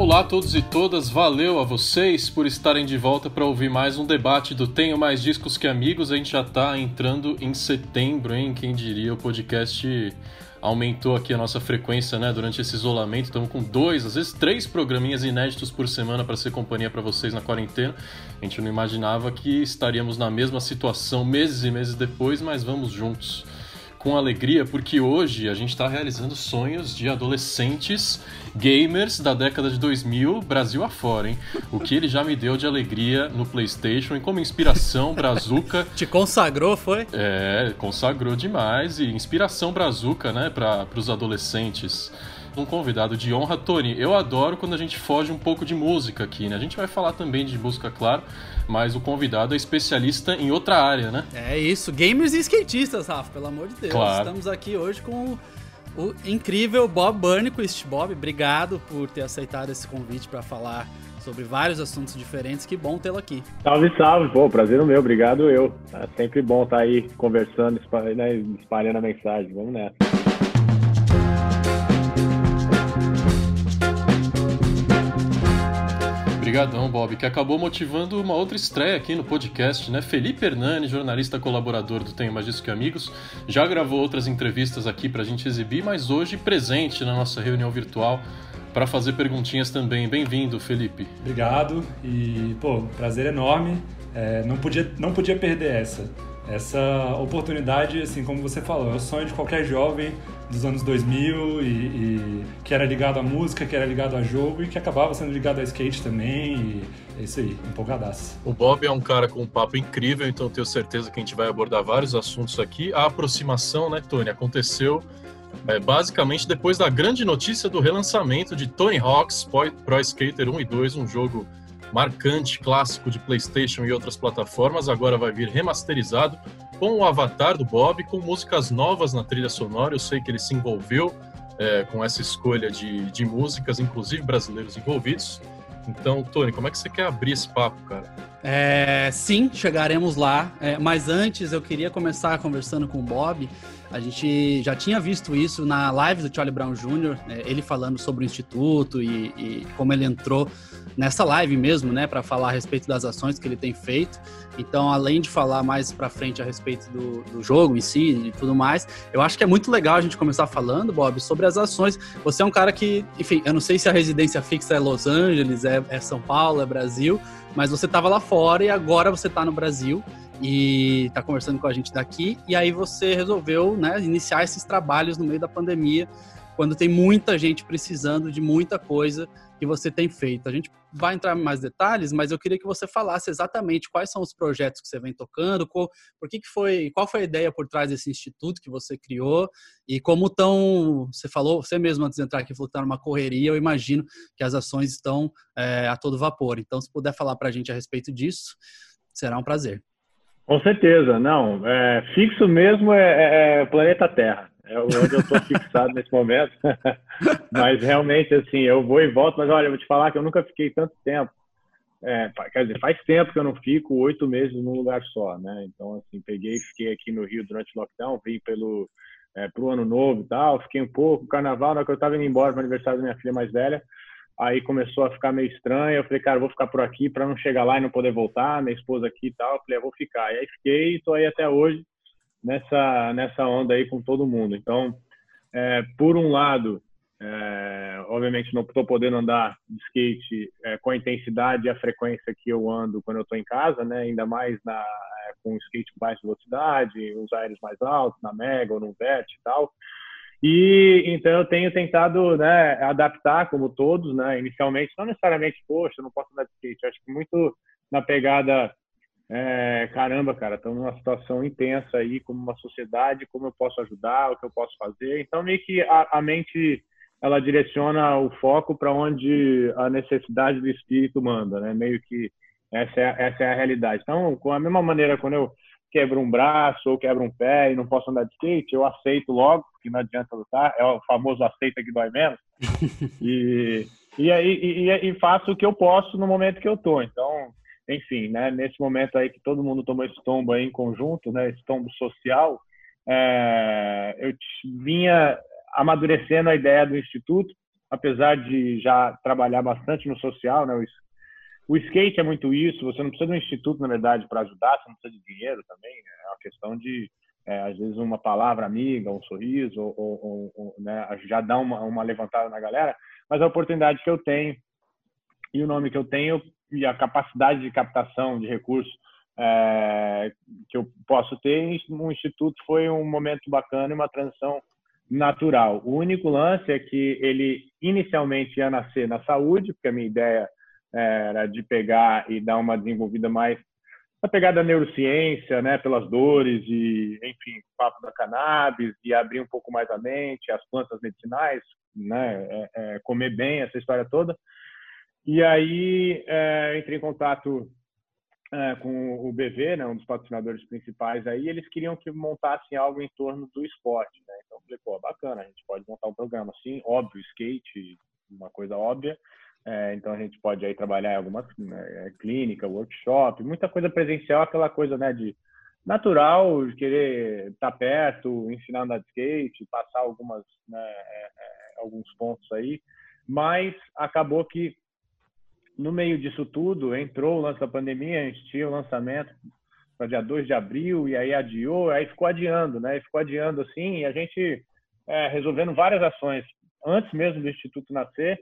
Olá a todos e todas, valeu a vocês por estarem de volta para ouvir mais um debate do Tenho Mais Discos que Amigos. A gente já está entrando em setembro, hein? Quem diria, o podcast aumentou aqui a nossa frequência, né, durante esse isolamento. Estamos com dois, às vezes três programinhas inéditos por semana para ser companhia para vocês na quarentena. A gente não imaginava que estaríamos na mesma situação meses e meses depois, mas vamos juntos com alegria porque hoje a gente está realizando sonhos de adolescentes gamers da década de 2000, Brasil afora, hein? O que ele já me deu de alegria no PlayStation e como inspiração Brazuca. Te consagrou, foi? É, consagrou demais e inspiração Brazuca, né, para os adolescentes um convidado de honra, Tony. Eu adoro quando a gente foge um pouco de música aqui, né? A gente vai falar também de música, claro, mas o convidado é especialista em outra área, né? É isso, gamers e skatistas, Rafa, pelo amor de Deus. Claro. Estamos aqui hoje com o incrível Bob Burnquist. Bob, obrigado por ter aceitado esse convite para falar sobre vários assuntos diferentes. Que bom tê-lo aqui. Salve, salve. Pô, prazer o meu. Obrigado eu. É sempre bom estar aí conversando, né, espalhando a mensagem. Vamos nessa. Obrigadão, Bob, que acabou motivando uma outra estreia aqui no podcast, né? Felipe Hernani, jornalista colaborador do Tenho Mais Disso Que Amigos, já gravou outras entrevistas aqui pra gente exibir, mas hoje presente na nossa reunião virtual para fazer perguntinhas também. Bem-vindo, Felipe. Obrigado e, pô, prazer enorme. É, não, podia, não podia perder essa. Essa oportunidade, assim, como você falou, é o sonho de qualquer jovem dos anos 2000 e, e, que era ligado à música, que era ligado a jogo e que acabava sendo ligado a skate também. E é isso aí, empolgadaço. O Bob é um cara com um papo incrível, então tenho certeza que a gente vai abordar vários assuntos aqui. A aproximação, né, Tony, aconteceu é, basicamente depois da grande notícia do relançamento de Tony Hawk's Pro Skater 1 e 2, um jogo marcante, clássico de PlayStation e outras plataformas, agora vai vir remasterizado com o avatar do Bob, com músicas novas na trilha sonora. Eu sei que ele se envolveu é, com essa escolha de, de músicas, inclusive brasileiros envolvidos. Então, Tony, como é que você quer abrir esse papo, cara? É, sim, chegaremos lá. É, mas antes, eu queria começar conversando com o Bob. A gente já tinha visto isso na live do Charlie Brown Jr., né, ele falando sobre o Instituto e, e como ele entrou nessa live mesmo, né, para falar a respeito das ações que ele tem feito. Então, além de falar mais para frente a respeito do, do, jogo em si e tudo mais, eu acho que é muito legal a gente começar falando, Bob, sobre as ações. Você é um cara que, enfim, eu não sei se a residência fixa é Los Angeles, é, é São Paulo, é Brasil, mas você estava lá fora e agora você está no Brasil e está conversando com a gente daqui. E aí você resolveu, né, iniciar esses trabalhos no meio da pandemia, quando tem muita gente precisando de muita coisa que você tem feito. A gente vai entrar em mais detalhes, mas eu queria que você falasse exatamente quais são os projetos que você vem tocando, qual, por que, que foi, qual foi a ideia por trás desse instituto que você criou e como estão, você falou, você mesmo antes de entrar aqui falou que está numa correria, eu imagino que as ações estão é, a todo vapor. Então, se puder falar para a gente a respeito disso, será um prazer. Com certeza, não. É, fixo mesmo é, é, é planeta Terra é onde eu estou fixado nesse momento. mas realmente, assim, eu vou e volto. Mas olha, eu vou te falar que eu nunca fiquei tanto tempo. É, quer dizer, faz tempo que eu não fico oito meses num lugar só, né? Então, assim, peguei, fiquei aqui no Rio durante o lockdown, vim pelo é, pro ano novo e tal, fiquei um pouco, carnaval, na hora que eu estava indo embora para o aniversário da minha filha mais velha, aí começou a ficar meio estranho, eu falei, cara, vou ficar por aqui para não chegar lá e não poder voltar, minha esposa aqui e tal, eu falei, eu vou ficar. E aí fiquei, estou aí até hoje, nessa, nessa onda aí com todo mundo. Então, é, por um lado, é, obviamente não estou podendo andar de skate é, com a intensidade e a frequência que eu ando quando eu estou em casa, né? Ainda mais na, é, com skate com baixa velocidade, os aéreos mais altos, na Mega ou no Vert e tal. E então eu tenho tentado né, adaptar, como todos, né? Inicialmente, não necessariamente, poxa, não posso andar de skate. Acho que muito na pegada é, caramba, cara, estamos numa situação intensa aí, como uma sociedade, como eu posso ajudar, o que eu posso fazer. Então, meio que a, a mente ela direciona o foco para onde a necessidade do espírito manda, né? Meio que essa é, essa é a realidade. Então, com a mesma maneira, quando eu quebro um braço ou quebro um pé e não posso andar de skate, eu aceito logo, porque não adianta lutar, é o famoso aceita que dói menos. e, e, aí, e, e, faço o que eu posso no momento que eu tô. Então, enfim, né, nesse momento aí que todo mundo tomou esse tombo aí em conjunto, né, esse tombo social, é, eu vinha amadurecendo a ideia do Instituto, apesar de já trabalhar bastante no social, né? O, o skate é muito isso. Você não precisa de um instituto, na verdade, para ajudar. Você não precisa de dinheiro também. É uma questão de é, às vezes uma palavra amiga, um sorriso, ou, ou, ou né, já dá uma, uma levantada na galera, mas a oportunidade que eu tenho e o nome que eu tenho e a capacidade de captação de recursos é, que eu posso ter no instituto foi um momento bacana e uma transição natural. O único lance é que ele inicialmente ia nascer na saúde, porque a minha ideia era de pegar e dar uma desenvolvida mais a pegada da neurociência, né, pelas dores e, enfim, o papo da cannabis e abrir um pouco mais a mente, as plantas medicinais, né, é, é, comer bem, essa história toda. E aí é, entrei em contato é, com o BV, né, um dos patrocinadores principais aí, eles queriam que montassem algo em torno do esporte, né? Então eu falei, pô, bacana, a gente pode montar um programa assim, óbvio, skate, uma coisa óbvia, é, então a gente pode aí trabalhar em alguma né, clínica, workshop, muita coisa presencial, aquela coisa né, de natural, querer estar perto, ensinar a andar de skate, passar algumas, né, é, é, alguns pontos aí, mas acabou que no meio disso tudo entrou o lance da pandemia, a gente tinha o lançamento para dia 2 de abril e aí adiou, aí ficou adiando, né? E ficou adiando assim, e a gente é, resolvendo várias ações antes mesmo do Instituto nascer,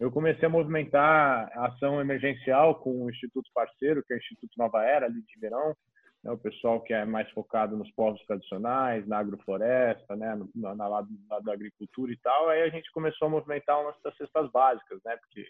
eu comecei a movimentar a ação emergencial com o Instituto Parceiro, que é o Instituto Nova Era, ali de Ribeirão, né, o pessoal que é mais focado nos povos tradicionais, na agrofloresta, né, na, na lado, da agricultura e tal. Aí a gente começou a movimentar umas das cestas básicas, né, porque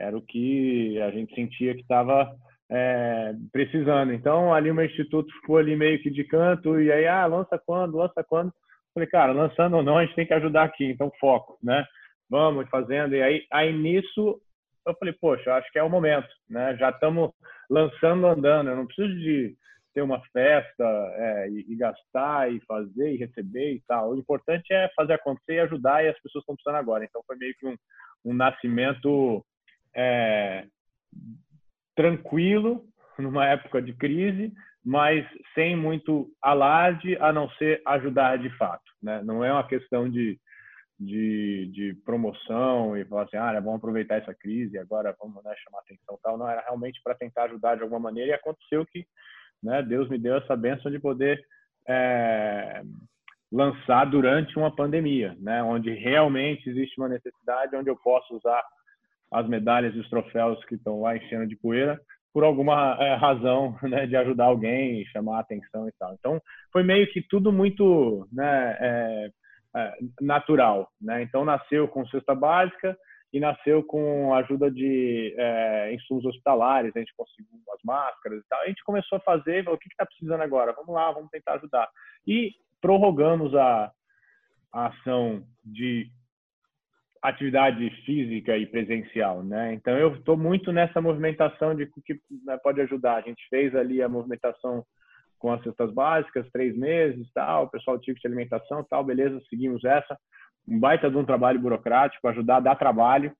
era o que a gente sentia que estava é, precisando. Então, ali o meu instituto ficou ali meio que de canto, e aí, ah, lança quando, lança quando? Falei, cara, lançando ou não, a gente tem que ajudar aqui, então foco, né? vamos fazendo. E aí, aí nisso eu falei, poxa, acho que é o momento, né? Já estamos lançando andando, eu não preciso de ter uma festa é, e, e, gastar e fazer e receber e tal. O importante é fazer acontecer e ajudar e as pessoas estão precisando agora. Então foi meio que um, um nascimento é, tranquilo numa época de crise, mas sem muito alarde, a não ser ajudar de fato. Né? Não é uma questão de de, de promoção e falar assim, ah, vamos aproveitar essa crise, agora vamos né, chamar atenção tal. Não, era realmente para tentar ajudar de alguma maneira e aconteceu que né, Deus me deu essa benção de poder é, lançar durante uma pandemia, né, onde realmente existe uma necessidade, onde eu posso usar as medalhas e os troféus que estão lá enchendo de poeira por alguma é, razão né, de ajudar alguém, chamar atenção e tal. Então, foi meio que tudo muito né, é, é, natural, né? Então nasceu com cesta básica e nasceu com a ajuda de é, insumos hospitalares, a gente conseguiu as máscaras e tal. A gente começou a fazer, o que está precisando agora? Vamos lá, vamos tentar ajudar. E prorrogamos a, a ação de atividade física e presencial, né? Então eu estou muito nessa movimentação de que né, pode ajudar. A gente fez ali a movimentação com as cestas básicas, três meses, tal, o pessoal tive de alimentação, tal, beleza, seguimos essa. Um baita de um trabalho burocrático, ajudar a dar trabalho.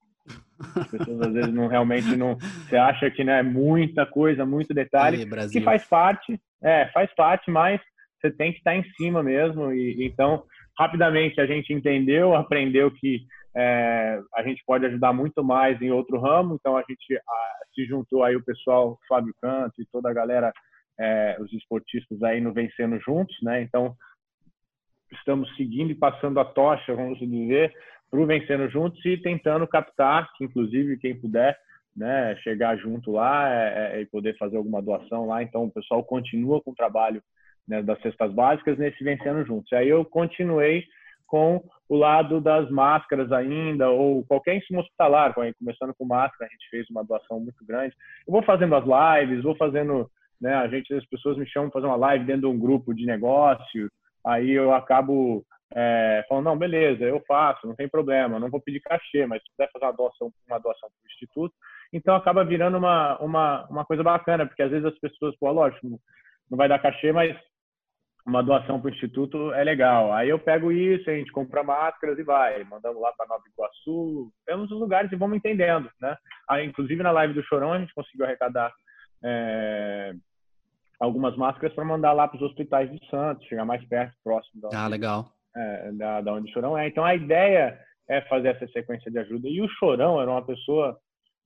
As pessoas às vezes não realmente não. Você acha que né, é muita coisa, muito detalhe, Aí, que faz parte, é, faz parte, mas você tem que estar em cima mesmo. E então, rapidamente a gente entendeu, aprendeu que é, a gente pode ajudar muito mais em outro ramo. Então a gente a, se juntou aí o pessoal, Fábio Canto e toda a galera é, os esportistas aí no Vencendo Juntos, né? Então, estamos seguindo e passando a tocha, vamos dizer, para o Vencendo Juntos e tentando captar, que inclusive quem puder, né, chegar junto lá é, é, e poder fazer alguma doação lá. Então, o pessoal continua com o trabalho né, das cestas básicas nesse Vencendo Juntos. Aí eu continuei com o lado das máscaras ainda, ou qualquer insumo hospitalar, começando com máscara, a gente fez uma doação muito grande. Eu vou fazendo as lives, vou fazendo né? A gente, as pessoas me chamam para fazer uma live dentro de um grupo de negócio, aí eu acabo é, falando, não, beleza, eu faço, não tem problema, não vou pedir cachê, mas se puder fazer uma doação, uma doação para o Instituto, então acaba virando uma, uma, uma coisa bacana, porque às vezes as pessoas, pô, lógico, não vai dar cachê, mas uma doação para o Instituto é legal. Aí eu pego isso, a gente compra máscaras e vai, mandamos lá para Nova Iguaçu, temos os lugares e vamos entendendo, né? Aí, inclusive na live do Chorão a gente conseguiu arrecadar é, algumas máscaras para mandar lá para os hospitais de Santos, chegar mais perto, próximo da, ah, legal. É, da, da onde o Chorão é. Então a ideia é fazer essa sequência de ajuda. E o Chorão era uma pessoa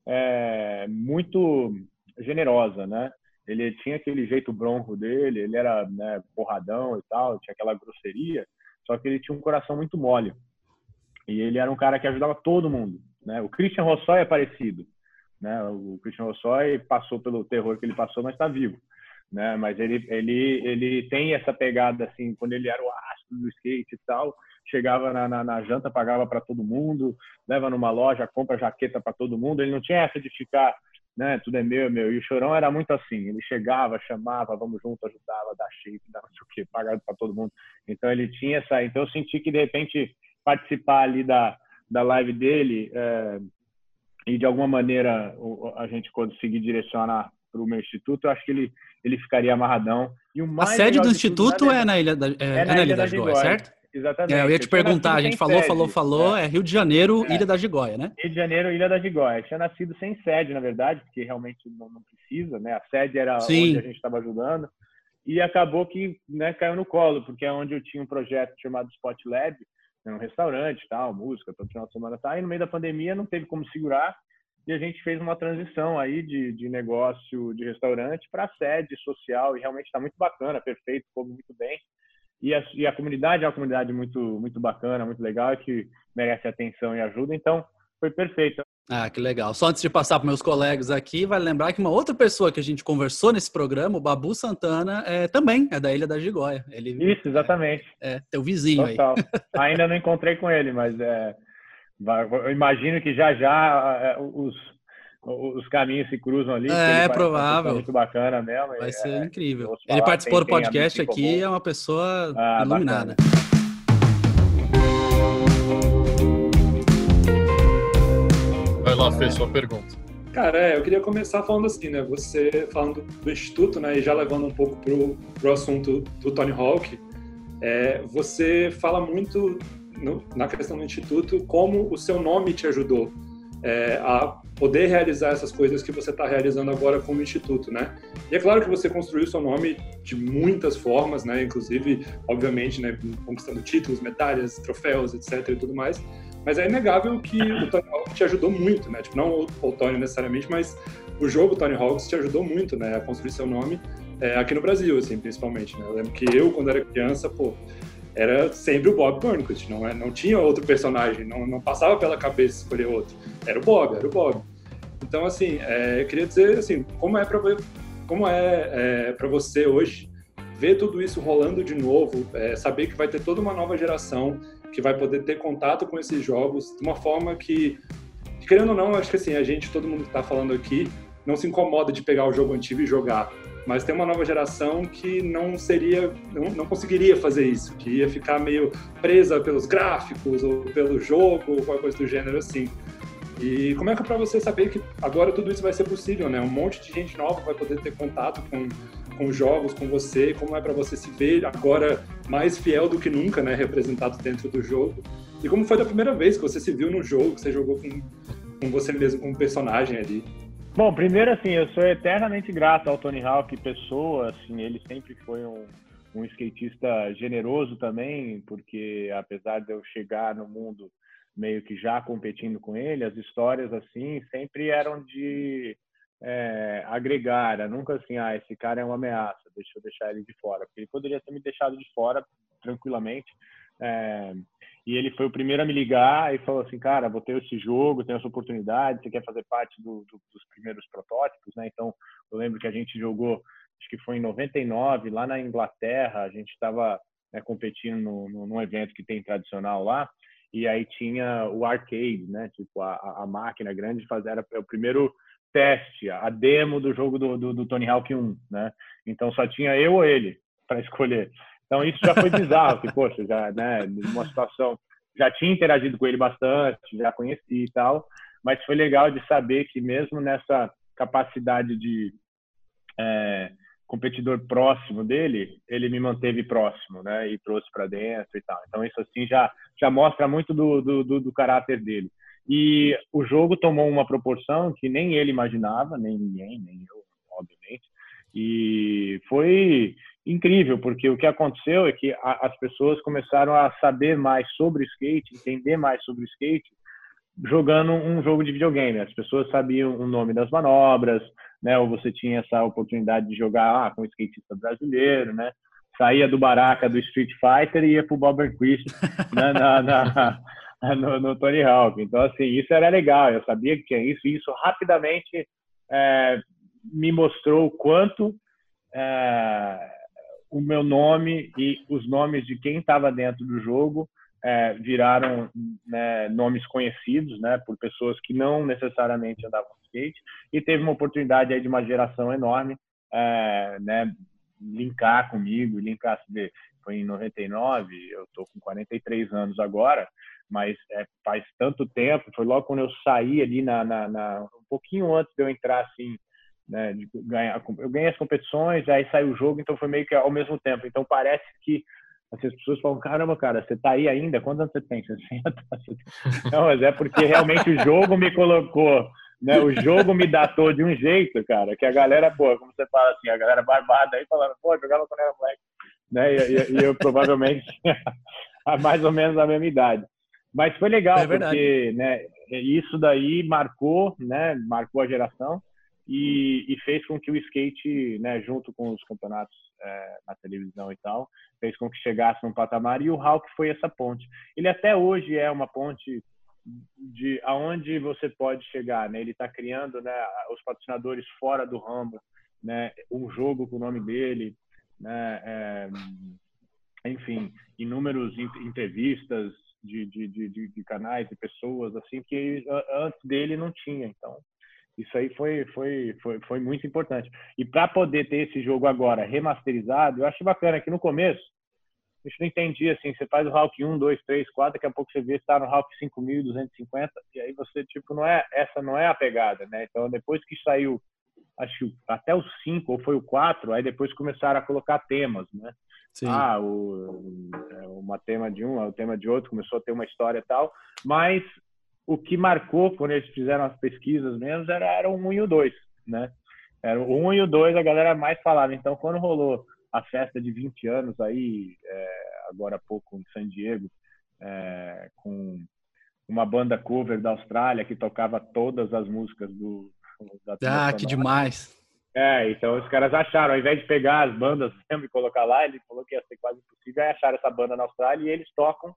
é, muito generosa, né? Ele tinha aquele jeito bronco dele, ele era né, porradão e tal, tinha aquela grosseria, só que ele tinha um coração muito mole. E ele era um cara que ajudava todo mundo, né? O Christian Rossoy é parecido, né? O Christian Rossoy passou pelo terror que ele passou, mas está vivo, né? Mas ele ele ele tem essa pegada assim, quando ele era o astro do skate e tal, chegava na, na, na janta, pagava para todo mundo, leva numa loja, compra jaqueta para todo mundo. Ele não tinha essa de ficar, né, tudo é meu, é meu. E o Chorão era muito assim, ele chegava, chamava, vamos junto, ajudava, dá shape, dá não sei o quê, pagava para todo mundo. Então ele tinha essa, então eu senti que de repente participar ali da, da live dele é, e de alguma maneira a gente conseguir direcionar para o meu instituto, eu acho que ele, ele ficaria amarradão. E o mais a sede do instituto é, na Ilha da, é, é, é na, Ilha da, da certo? Exatamente. É, eu ia te perguntar, a gente falou, sede. falou, falou, é. é. Rio de Janeiro, é. Ilha da Gigóia, né? Rio de Janeiro, Ilha da Gigóia. Tinha nascido sem sede, na verdade, porque realmente não, não precisa, né? A sede era Sim. onde a gente estava ajudando. E acabou que né, caiu no colo, porque é onde eu tinha um projeto chamado Spot Lab, né, um restaurante, tal, música, todo final de semana, tá. E no meio da pandemia não teve como segurar, e a gente fez uma transição aí de, de negócio de restaurante para sede social, e realmente está muito bacana, perfeito, ficou muito bem. E a, e a comunidade é uma comunidade muito, muito bacana, muito legal, que merece atenção e ajuda. Então, foi perfeito. Ah, que legal. Só antes de passar para meus colegas aqui, vale lembrar que uma outra pessoa que a gente conversou nesse programa, o Babu Santana, é, também é da Ilha da Gigóia. Ele, Isso, exatamente. É, é teu vizinho Total. aí. Ainda não encontrei com ele, mas é, eu imagino que já já é, os, os caminhos se cruzam ali. É, provável. Muito bacana mesmo. Vai ser é, incrível. Ele participou do podcast aqui, é uma pessoa ah, iluminada. Bacana. Vai lá, Fê, sua pergunta. Cara, é, eu queria começar falando assim, né? Você falando do Instituto, né? E já levando um pouco pro, pro assunto do Tony Hawk, é, você fala muito no, na questão do Instituto como o seu nome te ajudou é, a poder realizar essas coisas que você está realizando agora como instituto, né? E é claro que você construiu seu nome de muitas formas, né? Inclusive, obviamente, né, conquistando títulos, medalhas, troféus, etc. e tudo mais. Mas é inegável que o Tony Hawk te ajudou muito, né? Tipo, não o Tony necessariamente, mas o jogo Tony Hawks te ajudou muito, né? A construir seu nome é, aqui no Brasil, assim, principalmente, né? Eu lembro que eu, quando era criança, pô, era sempre o Bob Burnquist, não, é, não tinha outro personagem, não, não passava pela cabeça escolher outro. Era o Bob, era o Bob. Então, assim, é, eu queria dizer, assim, como é para como é, é para você hoje ver tudo isso rolando de novo, é, saber que vai ter toda uma nova geração que vai poder ter contato com esses jogos de uma forma que, querendo ou não, acho que assim, a gente, todo mundo que está falando aqui, não se incomoda de pegar o jogo antigo e jogar mas tem uma nova geração que não seria, não, não conseguiria fazer isso, que ia ficar meio presa pelos gráficos ou pelo jogo ou qualquer coisa do gênero assim. E como é que é para você saber que agora tudo isso vai ser possível, né? Um monte de gente nova vai poder ter contato com, com jogos, com você, como é para você se ver agora mais fiel do que nunca, né? Representado dentro do jogo. E como foi da primeira vez que você se viu no jogo, que você jogou com, com você mesmo como personagem ali? Bom, primeiro assim, eu sou eternamente grato ao Tony Hawk, pessoa, assim, ele sempre foi um, um skatista generoso também, porque apesar de eu chegar no mundo meio que já competindo com ele, as histórias assim sempre eram de é, agregar, nunca assim, ah, esse cara é uma ameaça, deixa eu deixar ele de fora, porque ele poderia ter me deixado de fora tranquilamente, é, e ele foi o primeiro a me ligar e falou assim, cara, vou ter esse jogo, tenho essa oportunidade, você quer fazer parte do, do, dos primeiros protótipos, né? Então, eu lembro que a gente jogou, acho que foi em 99, lá na Inglaterra, a gente estava né, competindo no, no, num evento que tem tradicional lá, e aí tinha o arcade, né? Tipo, a, a máquina grande de fazer, era o primeiro teste, a demo do jogo do, do, do Tony Hawk 1, né? Então, só tinha eu ou ele para escolher. Então isso já foi bizarro, que, poxa, já, né, numa situação, já tinha interagido com ele bastante, já conheci e tal, mas foi legal de saber que mesmo nessa capacidade de é, competidor próximo dele, ele me manteve próximo, né, e trouxe para dentro e tal. Então isso assim já já mostra muito do, do, do, do caráter dele. E o jogo tomou uma proporção que nem ele imaginava, nem ninguém, nem eu, obviamente. E foi incrível, porque o que aconteceu é que a, as pessoas começaram a saber mais sobre skate, entender mais sobre skate, jogando um jogo de videogame. As pessoas sabiam o nome das manobras, né? Ou você tinha essa oportunidade de jogar ah, com um skatista brasileiro, né? Saía do baraca do Street Fighter e ia pro Bob Christ né? na, na, no, no, Tony Hawk. Então, assim, isso era legal. Eu sabia que tinha isso. E isso rapidamente é, me mostrou o quanto é, o meu nome e os nomes de quem estava dentro do jogo é, viraram né, nomes conhecidos, né, por pessoas que não necessariamente andavam skate, e teve uma oportunidade aí de uma geração enorme, é, né, linkar comigo, linkar, foi em 99, eu tô com 43 anos agora, mas é, faz tanto tempo, foi logo quando eu saí ali na, na, na, um pouquinho antes de eu entrar assim, né, de ganhar, eu ganhei as competições, aí saiu o jogo, então foi meio que ao mesmo tempo. Então parece que assim, as pessoas falam, caramba, cara, você tá aí ainda? Quantos anos você tem? 60? Não, mas é porque realmente o jogo me colocou, né? O jogo me datou de um jeito, cara, que a galera, pô, como você fala assim, a galera barbada aí falando, pô, jogava quando era moleque, né? E, e, e eu provavelmente mais ou menos a mesma idade. Mas foi legal, é porque né, isso daí marcou, né? Marcou a geração e, e, fez com que o skate, né, junto com os campeonatos é, na televisão e tal, fez com que chegasse num patamar e o Hulk foi essa ponte. Ele até hoje é uma ponte de aonde você pode chegar, né? Ele está criando, né, os patrocinadores fora do ramo, né, um jogo com o nome dele, né, é, enfim, inúmeros entrevistas de, de, de, de, canais e pessoas assim que antes dele não tinha. Então isso aí foi, foi, foi, foi muito importante. E para poder ter esse jogo agora remasterizado, eu acho bacana que no começo a gente não entendia assim, você faz o Hulk 1, 2, 3, 4, daqui a pouco você vê está no Hulk 5250 e aí você tipo não é essa não é a pegada, né? Então depois que saiu acho que até o 5 ou foi o 4, aí depois começaram a colocar temas, né? Sim. Ah, o, é, uma tema de um, o tema de outro, começou a ter uma história e tal, mas o que marcou quando eles fizeram as pesquisas mesmo era, era o 1 e o 2, né? Era o 1 e o 2 a galera mais falava. Então, quando rolou a festa de 20 anos aí, é, agora há pouco em San Diego, é, com uma banda cover da Austrália que tocava todas as músicas do da Ah, que demais! É, então os caras acharam, ao invés de pegar as bandas mesmo e colocar lá, ele falou que ia ser quase impossível, aí acharam essa banda na Austrália e eles tocam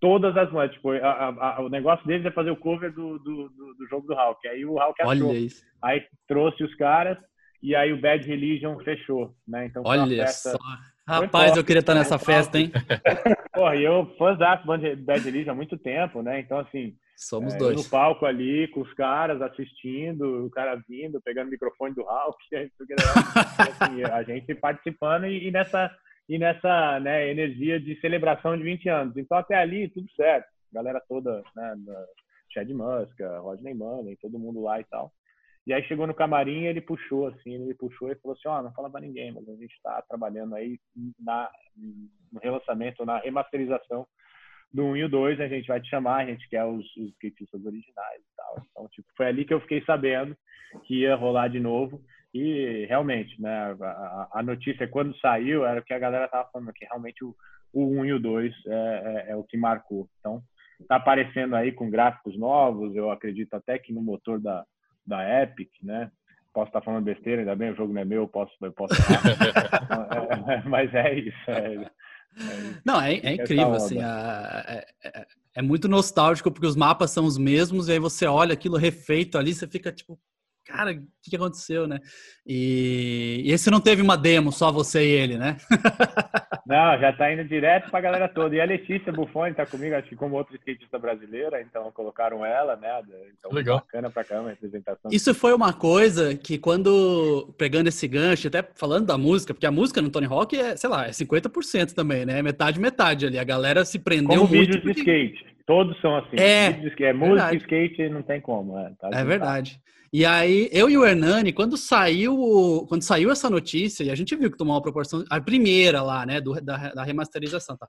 todas as noites. Tipo, a, a, o negócio deles é fazer o cover do, do, do, do jogo do Hulk. Aí o Hulk achou. Olha isso. Aí trouxe os caras e aí o Bad Religion fechou, né? Então Olha festa... só. Rapaz, eu queria estar nessa festa, hein? Porra, e eu fãs da Bad Religion há muito tempo, né? Então, assim... Somos é, dois. No palco ali, com os caras assistindo, o cara vindo, pegando o microfone do Hulk, assim, a gente participando e, e nessa e nessa né, energia de celebração de 20 anos. Então, até ali, tudo certo. Galera toda, né, Chad Muska, Rodney Mullen, todo mundo lá e tal. E aí chegou no camarim ele puxou, assim, ele puxou e falou assim, ó, oh, não fala pra ninguém, mas a gente está trabalhando aí na, no relançamento, na remasterização do 1 e o 2, a gente vai te chamar, a gente quer os, os skatistas originais e tal. Então, tipo, foi ali que eu fiquei sabendo que ia rolar de novo. E realmente, né, a, a notícia quando saiu era o que a galera tava falando, que realmente o, o 1 e o 2 é, é, é o que marcou. Então, tá aparecendo aí com gráficos novos, eu acredito até que no motor da, da Epic, né? Posso estar falando besteira, ainda bem, o jogo não é meu, posso, eu posso é, é, mas é isso. É, é não, é, é incrível, assim, é, é, muito nostálgico, porque os mapas são os mesmos, e aí você olha aquilo refeito ali, você fica tipo, cara, o que, que aconteceu, né? E, e, esse não teve uma demo, só você e ele, né? não, já tá indo direto pra galera toda. E a Letícia Buffoni tá comigo, acho que como outra skatista brasileira, então colocaram ela, né? Então, Legal. bacana pra cá a representação. Isso foi uma coisa que quando, pegando esse gancho, até falando da música, porque a música no Tony Hawk é, sei lá, é 50% também, né? Metade, metade ali. A galera se prendeu como muito. vídeos porque... de skate. Todos são assim. É, é música e skate não tem como. É, tá é verdade. E aí, eu e o Hernani, quando saiu, quando saiu essa notícia, e a gente viu que tomou uma proporção, a primeira lá, né, do, da, da remasterização, tá?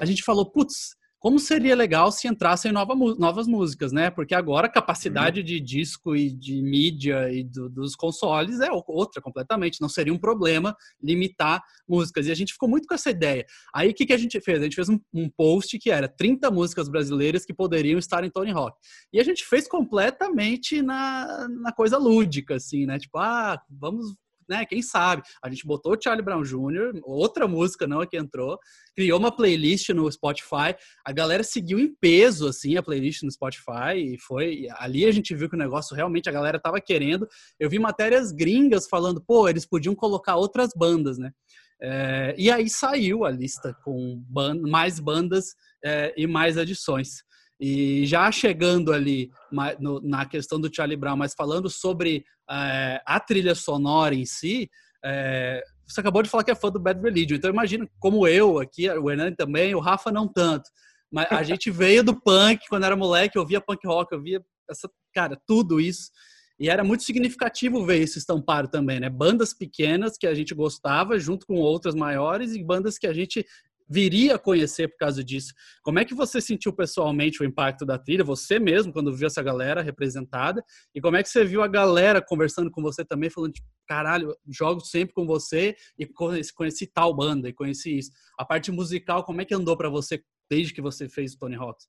A gente falou, putz, como seria legal se entrassem nova, novas músicas, né? Porque agora a capacidade uhum. de disco e de mídia e do, dos consoles é outra completamente. Não seria um problema limitar músicas. E a gente ficou muito com essa ideia. Aí o que, que a gente fez? A gente fez um, um post que era 30 músicas brasileiras que poderiam estar em Tony Rock. E a gente fez completamente na, na coisa lúdica, assim, né? Tipo, ah, vamos né? Quem sabe? A gente botou o Charlie Brown Jr., outra música não é que entrou, criou uma playlist no Spotify, a galera seguiu em peso, assim, a playlist no Spotify, e foi, ali a gente viu que o negócio realmente a galera tava querendo. Eu vi matérias gringas falando, pô, eles podiam colocar outras bandas, né? É, e aí saiu a lista com mais bandas é, e mais adições. E já chegando ali na questão do Charlie Brown, mas falando sobre é, a trilha sonora em si, é, você acabou de falar que é fã do Bad Religion, então imagina como eu aqui, o Hernani também, o Rafa não tanto. Mas a gente veio do punk quando era moleque, eu via punk rock, eu via essa, cara, tudo isso. E era muito significativo ver esse estampado também, né? Bandas pequenas que a gente gostava, junto com outras maiores, e bandas que a gente viria a conhecer por causa disso. Como é que você sentiu pessoalmente o impacto da trilha, você mesmo, quando viu essa galera representada? E como é que você viu a galera conversando com você também, falando, tipo, caralho, jogo sempre com você e conheci, conheci tal banda e conheci isso. A parte musical, como é que andou para você desde que você fez o Tony Hawks?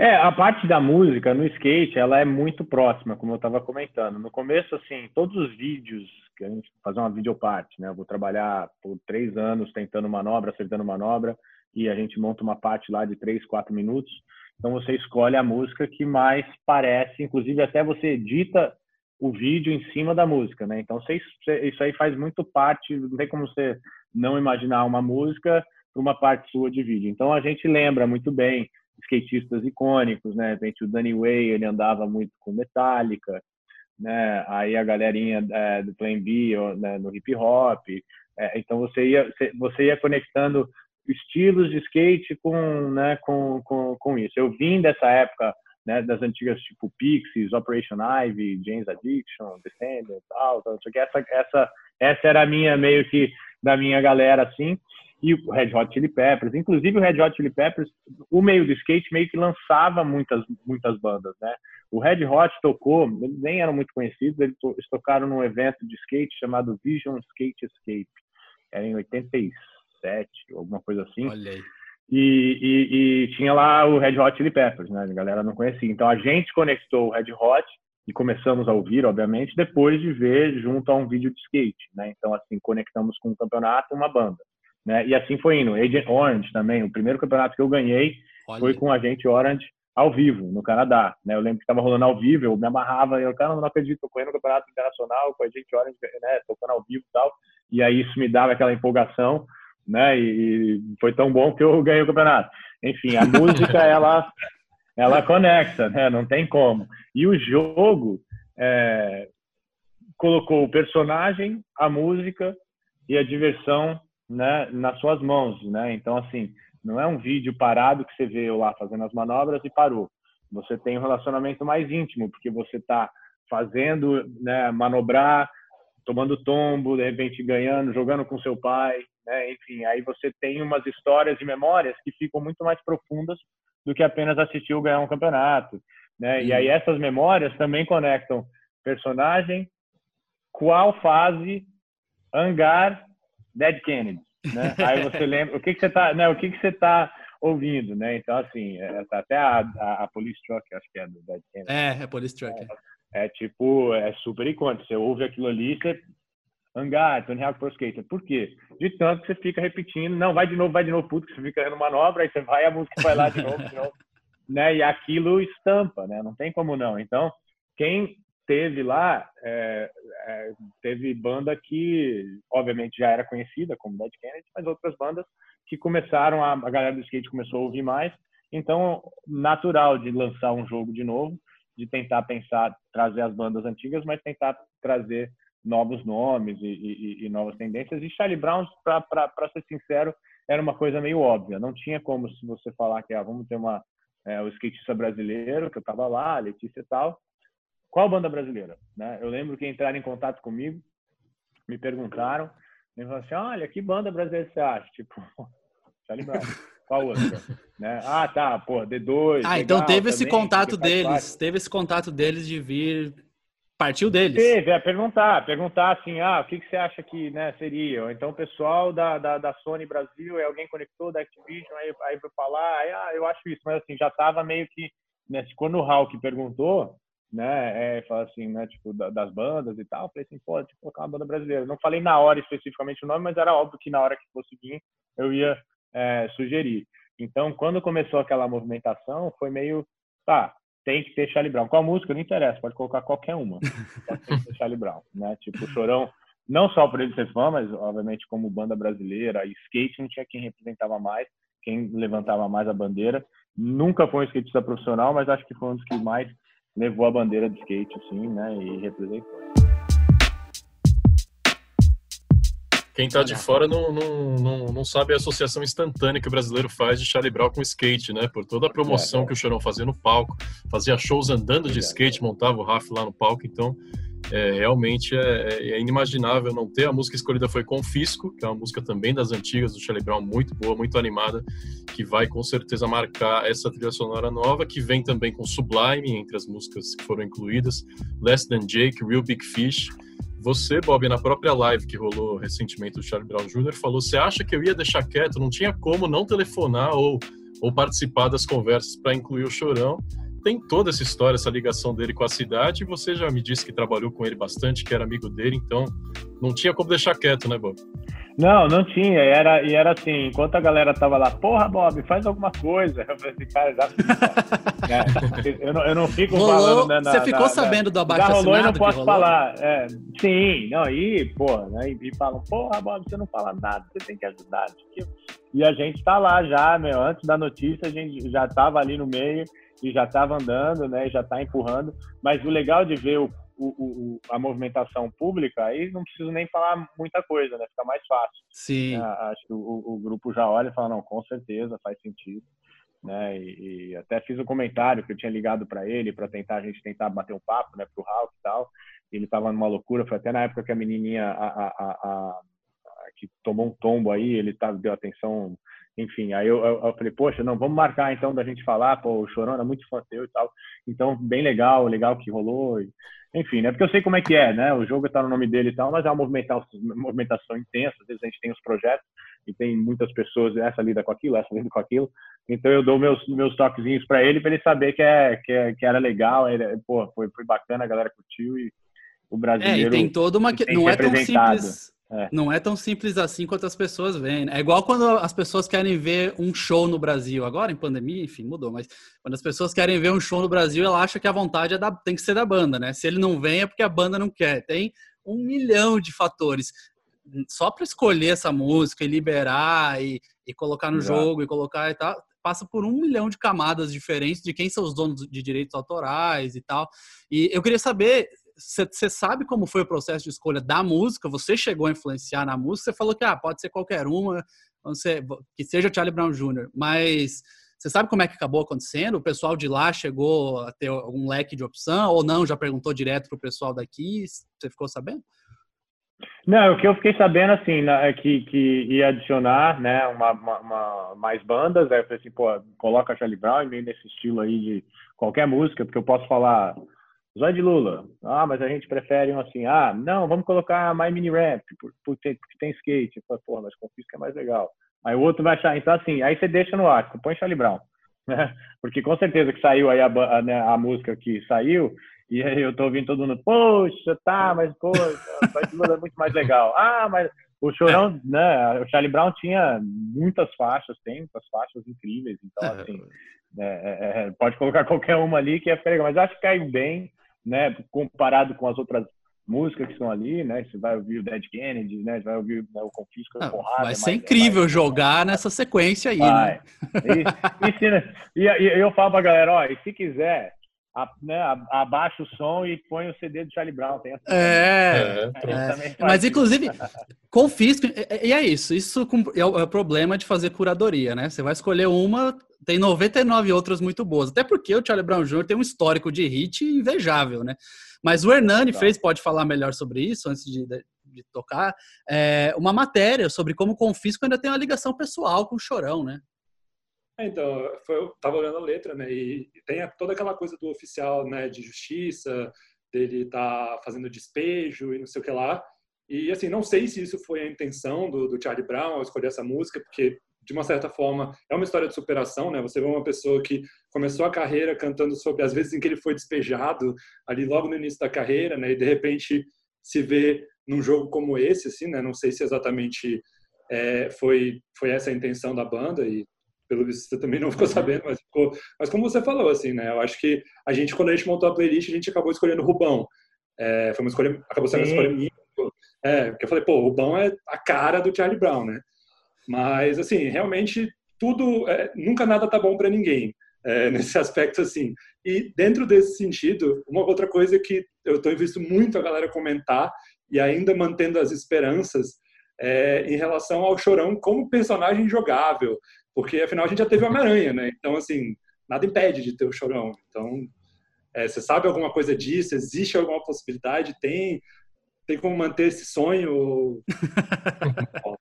É, a parte da música no skate, ela é muito próxima, como eu estava comentando. No começo, assim, todos os vídeos que a gente fazer uma videoparte, né? Eu vou trabalhar por três anos tentando manobra, acertando manobra, e a gente monta uma parte lá de três, quatro minutos. Então você escolhe a música que mais parece, inclusive até você edita o vídeo em cima da música, né? Então você, isso aí faz muito parte, não tem como você não imaginar uma música para uma parte sua de vídeo. Então a gente lembra muito bem skatistas icônicos, né? O Danny Way, ele andava muito com Metallica, né? Aí a galerinha é, do Plan B né, no hip hop. É, então você ia você ia conectando estilos de skate com, né, com, com, com isso. Eu vim dessa época né, das antigas tipo Pixies, Operation Ivy, James Addiction, Descendants, tal, tal, que essa essa essa era a minha meio que da minha galera assim e o Red Hot Chili Peppers. Inclusive o Red Hot Chili Peppers, o meio do skate meio que lançava muitas muitas bandas, né? O Red Hot tocou, eles nem eram muito conhecidos, eles tocaram num evento de skate chamado Vision Skate Escape, era em 87, alguma coisa assim. Olha aí. E, e, e, tinha lá o Red Hot Chili Peppers, né? A galera não conhecia. Então a gente conectou o Red Hot e começamos a ouvir, obviamente, depois de ver junto a um vídeo de skate, né? Então assim conectamos com um campeonato, uma banda. Né? E assim foi indo. Agent Orange também, o primeiro campeonato que eu ganhei Olha. foi com a Agente Orange ao vivo, no Canadá. Né? Eu lembro que estava rolando ao vivo, eu me amarrava, eu, cara, não acredito, tô correndo no campeonato internacional com a Agente Orange, né? tocando ao vivo e tal. E aí isso me dava aquela empolgação, né? E foi tão bom que eu ganhei o campeonato. Enfim, a música, ela, ela conecta, né? Não tem como. E o jogo é, colocou o personagem, a música e a diversão né, nas suas mãos, né? Então, assim, não é um vídeo parado que você vê eu lá fazendo as manobras e parou. Você tem um relacionamento mais íntimo, porque você está fazendo, né, manobrar, tomando tombo, de repente ganhando, jogando com seu pai, né? Enfim, aí você tem umas histórias e memórias que ficam muito mais profundas do que apenas assistir ou ganhar um campeonato, né? E aí essas memórias também conectam personagem, qual fase, hangar Dead Kennedy, né? Aí você lembra o que que você tá, né? O que que você tá ouvindo, né? Então assim, é, tá até a, a, a, Police Truck, acho que é do Dead Kennedy. É, é Police Truck. É, é tipo, é super icônico. Você ouve aquilo ali, você Hangar, Tony Hawk Pro Skater. Por quê? De tanto que você fica repetindo, não, vai de novo, vai de novo, puto, que você fica no manobra, aí você vai, a música vai lá de novo, de novo. Né? E aquilo estampa, né? Não tem como não. Então, quem teve lá, é, é, teve banda que, obviamente, já era conhecida, como Dead Kennedy, mas outras bandas que começaram, a, a galera do skate começou a ouvir mais. Então, natural de lançar um jogo de novo, de tentar pensar, trazer as bandas antigas, mas tentar trazer novos nomes e, e, e novas tendências. E Charlie Brown, para ser sincero, era uma coisa meio óbvia. Não tinha como se você falar que ah, vamos ter uma é, o skatista brasileiro, que eu estava lá, Letícia e tal, qual banda brasileira? Né? Eu lembro que entraram em contato comigo, me perguntaram, me falaram assim, olha, que banda brasileira você acha? Tipo, Charlie Brown. Qual outra? né? Ah, tá, pô, D2. Ah, então teve esse contato deles, teve esse contato deles de vir Partiu deles. Teve, é perguntar, perguntar assim, ah, o que, que você acha que né, seria? Ou então o pessoal da, da, da, Sony Brasil, é alguém conectou da Activision, aí, aí foi falar, aí, ah, eu acho isso, mas assim, já tava meio que, né, quando o Hulk perguntou, né, é, fala assim, né, tipo, da, das bandas e tal, eu falei assim, pô, tipo, colocar uma banda brasileira. Não falei na hora especificamente o nome, mas era óbvio que na hora que fosse vir, eu ia é, sugerir. Então, quando começou aquela movimentação, foi meio, tá, tem que ter Charlie Brown. Qual música? Não interessa, pode colocar qualquer uma. tem que ter Charlie Brown, né? Tipo, Chorão, não só por ele ser fã, mas obviamente como banda brasileira, e skate não tinha quem representava mais, quem levantava mais a bandeira. Nunca foi um skatista profissional, mas acho que foi um dos que mais levou a bandeira de skate, assim, né? E representou. Quem está de fora não, não, não, não, sabe a associação instantânea que o brasileiro faz de Charlie Brown com skate, né? Por toda a promoção é, é. que o Chorão fazia no palco, fazia shows andando de skate, montava o Raf lá no palco, então é, realmente é, é, é, inimaginável não ter. A música escolhida foi Confisco, que é uma música também das antigas do Charlie Brown, muito boa, muito animada, que vai com certeza marcar essa trilha sonora nova, que vem também com Sublime, entre as músicas que foram incluídas, Less Than Jake, Real Big Fish, você, Bob, na própria live que rolou recentemente do Charlie Brown Jr., falou: você acha que eu ia deixar quieto? Não tinha como não telefonar ou, ou participar das conversas para incluir o Chorão. Tem toda essa história, essa ligação dele com a cidade. Você já me disse que trabalhou com ele bastante, que era amigo dele, então não tinha como deixar quieto, né, Bob? Não, não tinha. E era, e era assim, enquanto a galera tava lá, porra, Bob, faz alguma coisa. Eu falei assim, cara, já fiz, é, eu, não, eu não fico rolou, falando, né, na, Você ficou na, sabendo do abaixo Já rolou e não posso falar. É, sim, não, e, porra, né, e falam, porra, Bob, você não fala nada, você tem que ajudar. E a gente tá lá já, meu, antes da notícia, a gente já tava ali no meio e já tava andando, né, já tá empurrando. Mas o legal de ver o o, o, a movimentação pública, aí não preciso nem falar muita coisa, né? Fica mais fácil. Sim. É, acho que o, o, grupo já olha e fala, não, com certeza faz sentido. Né? E, e até fiz um comentário que eu tinha ligado para ele para tentar a gente tentar bater um papo, né, pro Hulk e tal. Ele estava numa loucura, foi até na época que a menininha a, a, a, que tomou um tombo aí, ele tava, deu atenção enfim, aí eu, eu, eu, falei, poxa, não, vamos marcar então da gente falar, pô, o Chorão era muito fã teu e tal. Então, bem legal, legal que rolou. E, enfim, né? Porque eu sei como é que é, né? O jogo está no nome dele e tal, mas é uma movimentação, movimentação intensa. Às vezes a gente tem os projetos e tem muitas pessoas, essa lida com aquilo, essa lida com aquilo. Então eu dou meus, meus toquezinhos para ele, para ele saber que, é, que, é, que era legal. Ele, pô, foi, foi bacana, a galera curtiu e o brasileiro. É, e tem toda uma. Que... Não é tão simples é. Não é tão simples assim quanto as pessoas veem. Né? É igual quando as pessoas querem ver um show no Brasil. Agora, em pandemia, enfim, mudou. Mas quando as pessoas querem ver um show no Brasil, ela acha que a vontade é da, tem que ser da banda, né? Se ele não vem, é porque a banda não quer. Tem um milhão de fatores. Só para escolher essa música e liberar e, e colocar no Exato. jogo e colocar e tal, passa por um milhão de camadas diferentes de quem são os donos de direitos autorais e tal. E eu queria saber você sabe como foi o processo de escolha da música? Você chegou a influenciar na música? Você falou que ah, pode ser qualquer uma, que seja Charlie Brown Jr., mas você sabe como é que acabou acontecendo? O pessoal de lá chegou a ter algum leque de opção ou não? Já perguntou direto para o pessoal daqui? Você ficou sabendo? Não, o que eu fiquei sabendo assim é que, que ia adicionar, né, uma, uma, uma, mais bandas. Aí eu falei assim, pô, coloca Charlie Brown meio nesse estilo aí de qualquer música, porque eu posso falar Zóio de Lula. Ah, mas a gente prefere um assim. Ah, não, vamos colocar My Mini Ramp, porque, tem skate. Falo, Pô, mas Confisco é mais legal. Aí o outro vai achar. Então, assim, aí você deixa no ar, põe Charlie Brown. Né? Porque com certeza que saiu aí a, a, né, a música que saiu, e aí eu tô ouvindo todo mundo, poxa, tá, mas pô, Zóio de Lula é muito mais legal. Ah, mas o Chorão, né, o Charlie Brown tinha muitas faixas, tem muitas faixas incríveis, então assim, é, é, é, pode colocar qualquer uma ali que é legal, mas acho que cai bem né, comparado com as outras músicas que estão ali, né? Você vai ouvir o Dead Kennedy, né? Você vai ouvir né, o Confisco, ah, Porrada. Vai ser incrível mais, jogar nessa sequência aí, vai. né? E, e, se, e, e, eu falo pra galera, ó, e se quiser, a, né, abaixa o som e põe o CD do Charlie Brown. Tem essa é, é, é. mas inclusive, confisco, e é isso, isso é, é o problema de fazer curadoria, né? Você vai escolher uma, tem 99 outras muito boas. Até porque o Charlie Brown Jr. tem um histórico de hit invejável, né? Mas o Hernani tá. fez, pode falar melhor sobre isso, antes de, de de tocar, é, uma matéria sobre como o Confisco ainda tem uma ligação pessoal com o Chorão, né? É, então, foi, eu tava olhando a letra, né? E tem toda aquela coisa do oficial, né? De justiça, dele tá fazendo despejo e não sei o que lá. E, assim, não sei se isso foi a intenção do, do Charlie Brown ao escolher essa música, porque, de uma certa forma, é uma história de superação, né? Você vê uma pessoa que começou a carreira cantando sobre as vezes em que ele foi despejado, ali logo no início da carreira, né? E, de repente, se vê num jogo como esse, assim, né? Não sei se exatamente é, foi, foi essa a intenção da banda e pelo visto você também não ficou sabendo, mas ficou. Mas como você falou, assim, né? Eu acho que a gente, quando a gente montou a playlist, a gente acabou escolhendo Rubão. É, foi uma escolha, acabou sendo uma escolha minha. É, porque eu falei, pô, Rubão é a cara do Charlie Brown, né? Mas, assim, realmente, tudo. É, nunca nada tá bom para ninguém. É, nesse aspecto, assim. E dentro desse sentido, uma outra coisa que eu tenho visto muito a galera comentar, e ainda mantendo as esperanças, é, em relação ao Chorão como personagem jogável. Porque, afinal, a gente já teve o Homem-Aranha, né? Então, assim, nada impede de ter o Chorão. Então, é, você sabe alguma coisa disso? Existe alguma possibilidade? Tem? Tem como manter esse sonho?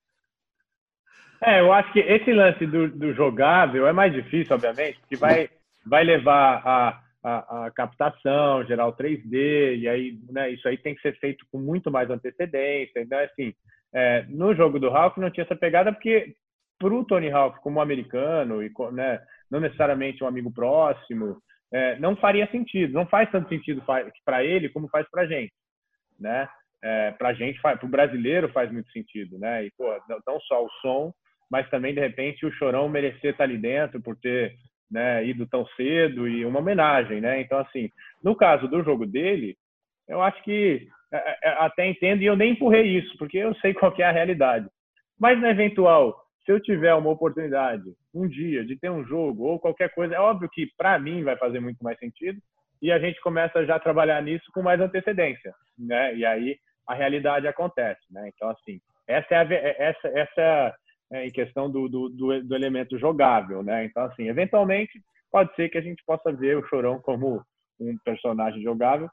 é, eu acho que esse lance do, do, jogável é mais difícil, obviamente, porque vai, vai levar a, a, a, captação, gerar o 3D, e aí, né, isso aí tem que ser feito com muito mais antecedência. Então, assim, é, no jogo do Ralph não tinha essa pegada porque para o Tony Hawk como americano e né, não necessariamente um amigo próximo, é, não faria sentido, não faz tanto sentido para ele como faz para gente, né? É, para gente, para o brasileiro faz muito sentido, né? E pô, não só o som, mas também de repente o Chorão merecer estar tá ali dentro por ter né, ido tão cedo e uma homenagem, né? Então assim, no caso do jogo dele, eu acho que é, é, até entendo e eu nem empurrei isso porque eu sei qual é a realidade. Mas na eventual se eu tiver uma oportunidade um dia de ter um jogo ou qualquer coisa, é óbvio que para mim vai fazer muito mais sentido e a gente começa já a trabalhar nisso com mais antecedência, né? E aí a realidade acontece, né? Então assim, essa é a, é, essa essa é em questão do, do, do, do elemento jogável, né? Então assim, eventualmente pode ser que a gente possa ver o Chorão como um personagem jogável,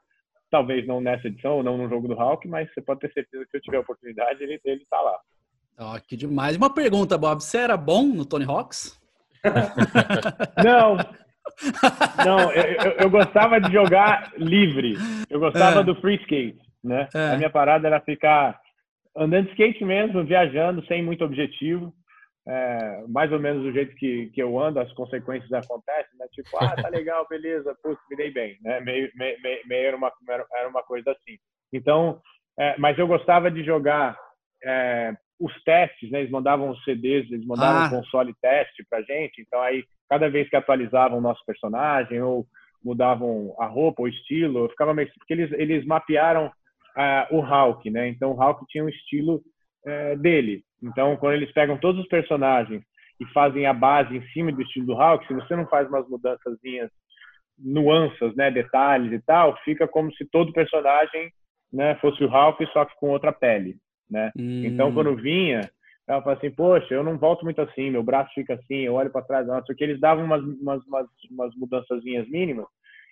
talvez não nessa edição ou não no jogo do Hulk, mas você pode ter certeza que se eu tiver oportunidade ele ele está lá. Ó, oh, que demais. Uma pergunta, Bob. Você era bom no Tony Hawks? Não. Não, eu, eu, gostava de jogar livre. Eu gostava é. do free skate, né? É. A minha parada era ficar andando de skate mesmo, viajando, sem muito objetivo. É, mais ou menos do jeito que, que eu ando, as consequências acontecem, né? Tipo, ah, tá legal, beleza, putz, me dei bem, né? Meio, meio, meio era, uma, era uma coisa assim. Então, é, mas eu gostava de jogar é, os testes, né? Eles mandavam os CDs, eles mandavam ah. um console teste pra gente. Então aí, cada vez que atualizavam o nosso personagem ou mudavam a roupa, o estilo, eu ficava meio porque eles eles mapearam uh, o Hulk, né? Então o Hulk tinha um estilo uh, dele. Então quando eles pegam todos os personagens e fazem a base em cima do estilo do Hulk, se você não faz umas mudançazinhas, nuances, né, detalhes e tal, fica como se todo personagem, né, fosse o Hulk só que com outra pele né? Hum. Então, quando vinha, ela falava assim, poxa, eu não volto muito assim, meu braço fica assim, eu olho para trás, não, porque eles davam umas, umas, umas, umas mudançazinhas mínimas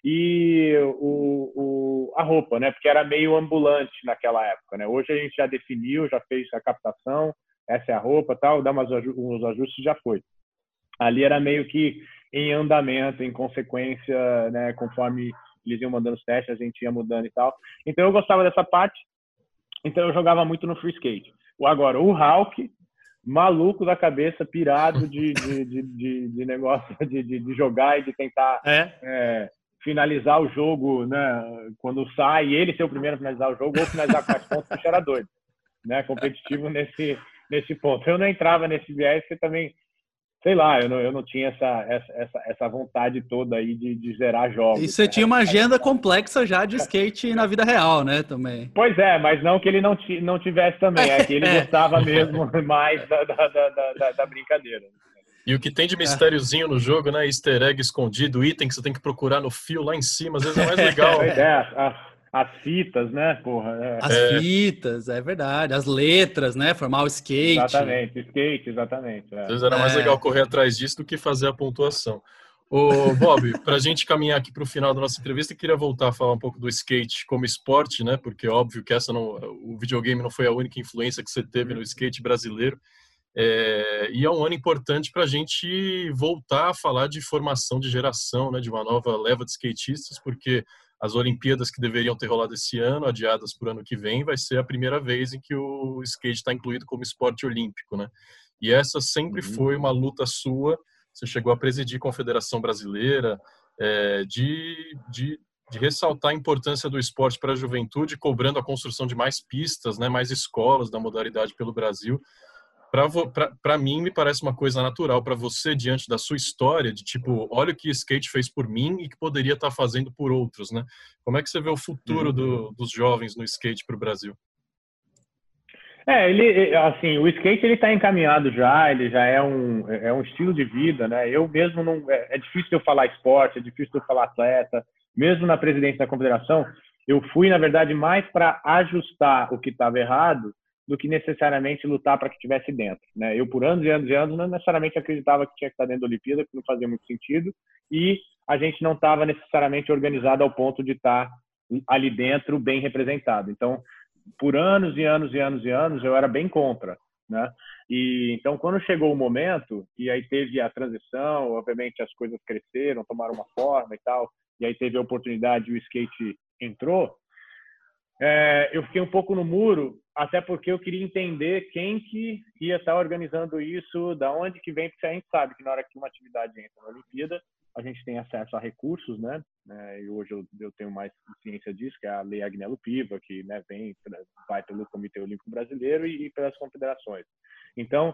e o, o, a roupa, né? Porque era meio ambulante naquela época, né? Hoje a gente já definiu, já fez a captação, essa é a roupa, tal, dá umas, uns ajustes já foi. Ali era meio que em andamento, em consequência, né? Conforme eles iam mandando os testes, a gente ia mudando e tal. Então eu gostava dessa parte. Então eu jogava muito no free skate. Agora, o Hulk, maluco da cabeça, pirado de, de, de, de, de negócio de, de, jogar e de tentar é. É, finalizar o jogo, né? Quando sai, ele ser o primeiro a finalizar o jogo ou finalizar com mais pontos, que era doido. Né? Competitivo nesse, nesse ponto. Eu não entrava nesse viés, porque também sei lá, eu não, eu não tinha essa, essa, essa vontade toda aí de, de zerar jogos. E você né? tinha uma agenda complexa já de skate na vida real, né, também. Pois é, mas não que ele não, não tivesse também, é que ele é. gostava mesmo mais da, da, da, da, da brincadeira. E o que tem de mistériozinho no jogo, né? Easter egg escondido, item que você tem que procurar no fio lá em cima, às vezes é mais legal. é, a, as fitas, né, porra? É. As é. fitas, é verdade. As letras, né? Formar o skate. Exatamente, skate, exatamente. É. Às vezes era mais é. legal correr atrás disso do que fazer a pontuação. Ô, Bob, para a gente caminhar aqui para o final da nossa entrevista, eu queria voltar a falar um pouco do skate como esporte, né? Porque é óbvio que essa não, o videogame não foi a única influência que você teve no skate brasileiro. É, e é um ano importante para a gente voltar a falar de formação de geração, né? De uma nova leva de skatistas, porque as Olimpíadas que deveriam ter rolado esse ano, adiadas para o ano que vem, vai ser a primeira vez em que o skate está incluído como esporte olímpico, né? E essa sempre uhum. foi uma luta sua você chegou a presidir a Confederação Brasileira, é, de, de, de, ressaltar a importância do esporte para a juventude, cobrando a construção de mais pistas, né, mais escolas da modalidade pelo Brasil. Para mim, me parece uma coisa natural para você, diante da sua história, de tipo, olha o que o skate fez por mim e que poderia estar tá fazendo por outros, né? Como é que você vê o futuro uhum. do, dos jovens no skate para o Brasil? É, ele, assim, o skate ele está encaminhado já, ele já é um, é um estilo de vida, né? Eu mesmo não, é, é difícil eu falar esporte, é difícil eu falar atleta, mesmo na presidência da confederação, eu fui na verdade mais para ajustar o que estava errado do que necessariamente lutar para que estivesse dentro, né? Eu por anos e anos e anos não necessariamente acreditava que tinha que estar dentro da Olimpíada, porque não fazia muito sentido, e a gente não estava necessariamente organizado ao ponto de estar ali dentro bem representado. Então por anos e anos e anos e anos eu era bem contra, né? E então quando chegou o momento e aí teve a transição, obviamente as coisas cresceram, tomaram uma forma e tal, e aí teve a oportunidade, o skate entrou. É, eu fiquei um pouco no muro, até porque eu queria entender quem que ia estar organizando isso, da onde que vem, porque a gente sabe que na hora que uma atividade entra na Olimpíada, a gente tem acesso a recursos, né? É, e hoje eu, eu, tenho mais ciência disso, que é a Lei Agnello Piva, que né, vem, vai pelo Comitê Olímpico Brasileiro e, e pelas confederações. Então,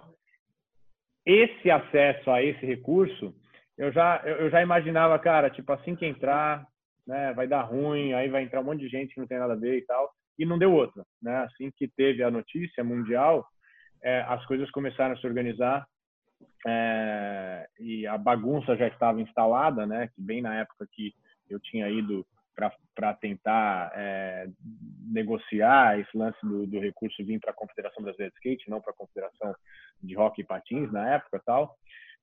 esse acesso a esse recurso, eu já, eu já imaginava, cara, tipo, assim que entrar, né, vai dar ruim, aí vai entrar um monte de gente que não tem nada a ver e tal, e não deu outra, né? Assim que teve a notícia mundial, é, as coisas começaram a se organizar é, e a bagunça já estava instalada, né? Que bem na época que eu tinha ido para tentar é, negociar esse lance do, do recurso vir para a Confederação Brasileira de Skate, não para a Confederação de Hockey e Patins na época tal.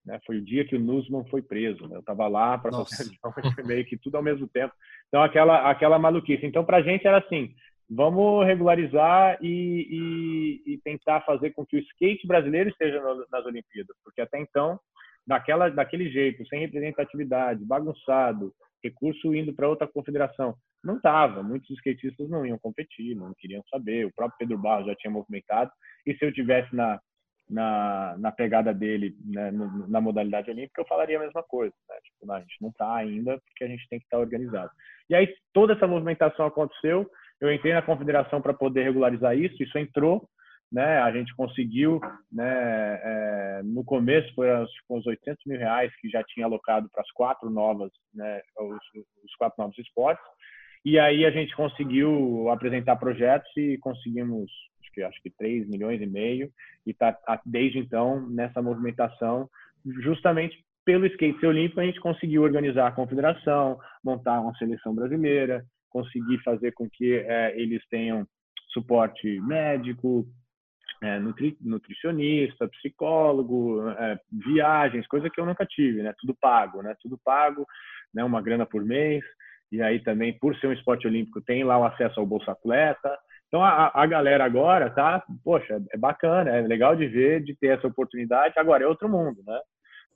Né, foi o dia que o Nussman foi preso. Né, eu estava lá para fazer meio que tudo ao mesmo tempo. Então aquela aquela maluquice. Então para a gente era assim: vamos regularizar e, e, e, tentar fazer com que o skate brasileiro esteja nas Olimpíadas, porque até então, daquela, daquele jeito, sem representatividade, bagunçado, recurso indo para outra confederação, não estava. Muitos skatistas não iam competir, não queriam saber. O próprio Pedro Barros já tinha movimentado. E se eu tivesse na na, na pegada dele né, na modalidade olímpica, eu falaria a mesma coisa. Né? Tipo, não, a gente não está ainda porque a gente tem que estar tá organizado. E aí toda essa movimentação aconteceu eu entrei na confederação para poder regularizar isso, isso entrou, né? A gente conseguiu, né? É, no começo uns, uns 800 mil reais que já tinha alocado para as quatro novas, né? Os, os quatro novos esportes. E aí a gente conseguiu apresentar projetos e conseguimos, que acho que 3 milhões e meio e tá, tá desde então nessa movimentação, justamente pelo skate olímpico a gente conseguiu organizar a confederação, montar uma seleção brasileira, conseguir fazer com que é, eles tenham suporte médico, é, nutri, nutricionista, psicólogo, é, viagens, coisa que eu nunca tive, né? Tudo pago, né? Tudo pago, né? Uma grana por mês. E aí também, por ser um esporte olímpico, tem lá o acesso ao Bolsa Atleta. Então a, a galera agora tá, poxa, é bacana, é legal de ver, de ter essa oportunidade. Agora é outro mundo, né?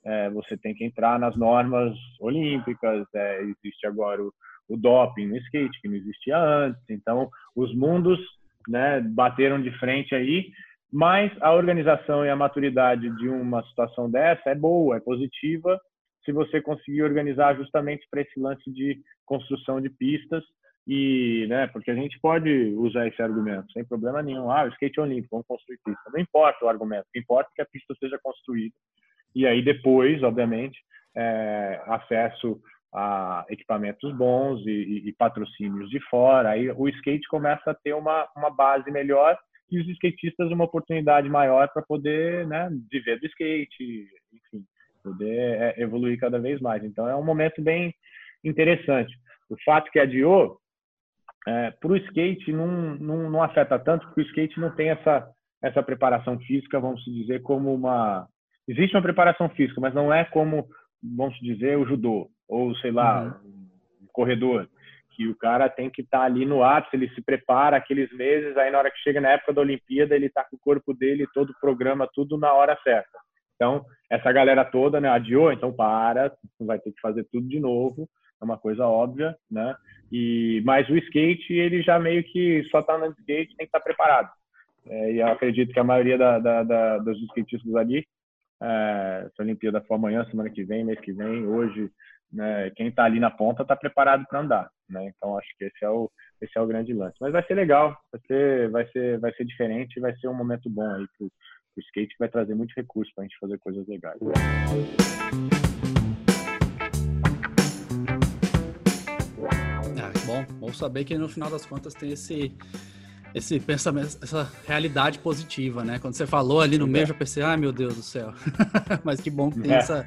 É, você tem que entrar nas normas olímpicas, é, existe agora o, o doping no skate, que não existia antes. Então, os mundos né, bateram de frente aí, mas a organização e a maturidade de uma situação dessa é boa, é positiva, se você conseguir organizar justamente para esse lance de construção de pistas e, né, porque a gente pode usar esse argumento sem problema nenhum. Ah, o skate é olímpico, vamos construir pista. Não importa o argumento, o que importa é que a pista seja construída. E aí depois, obviamente, é, acesso a equipamentos bons e, e, e, patrocínios de fora, aí o skate começa a ter uma, uma base melhor e os skatistas uma oportunidade maior para poder né, viver do skate, enfim, poder é, evoluir cada vez mais. Então é um momento bem interessante. O fato que adiou, é, para o skate não, não, não afeta tanto, porque o skate não tem essa, essa preparação física, vamos dizer, como uma. Existe uma preparação física, mas não é como vamos dizer, o judô, ou sei lá, uhum. um corredor, que o cara tem que estar tá ali no ápice, ele se prepara aqueles meses, aí na hora que chega na época da Olimpíada, ele está com o corpo dele, todo o programa, tudo na hora certa. Então, essa galera toda, né, adiou, então para, vai ter que fazer tudo de novo, é uma coisa óbvia, né? E mas o skate, ele já meio que só está no skate, tem que estar tá preparado. É, e eu acredito que a maioria da, da, da, dos skatistas ali, é, essa Olimpíada for amanhã, semana que vem, mês que vem, hoje, né, quem está ali na ponta está preparado para andar, né? Então acho que esse é o esse é o grande lance. Mas vai ser legal, vai ser vai ser vai ser diferente, vai ser um momento bom aí pro, pro skate vai trazer muito recurso para a gente fazer coisas legais. Bom, bom saber que no final das contas tem esse esse pensamento, essa realidade positiva, né? Quando você falou ali no meio, eu pensei, ai meu Deus do céu. Mas que bom que tem é. essa,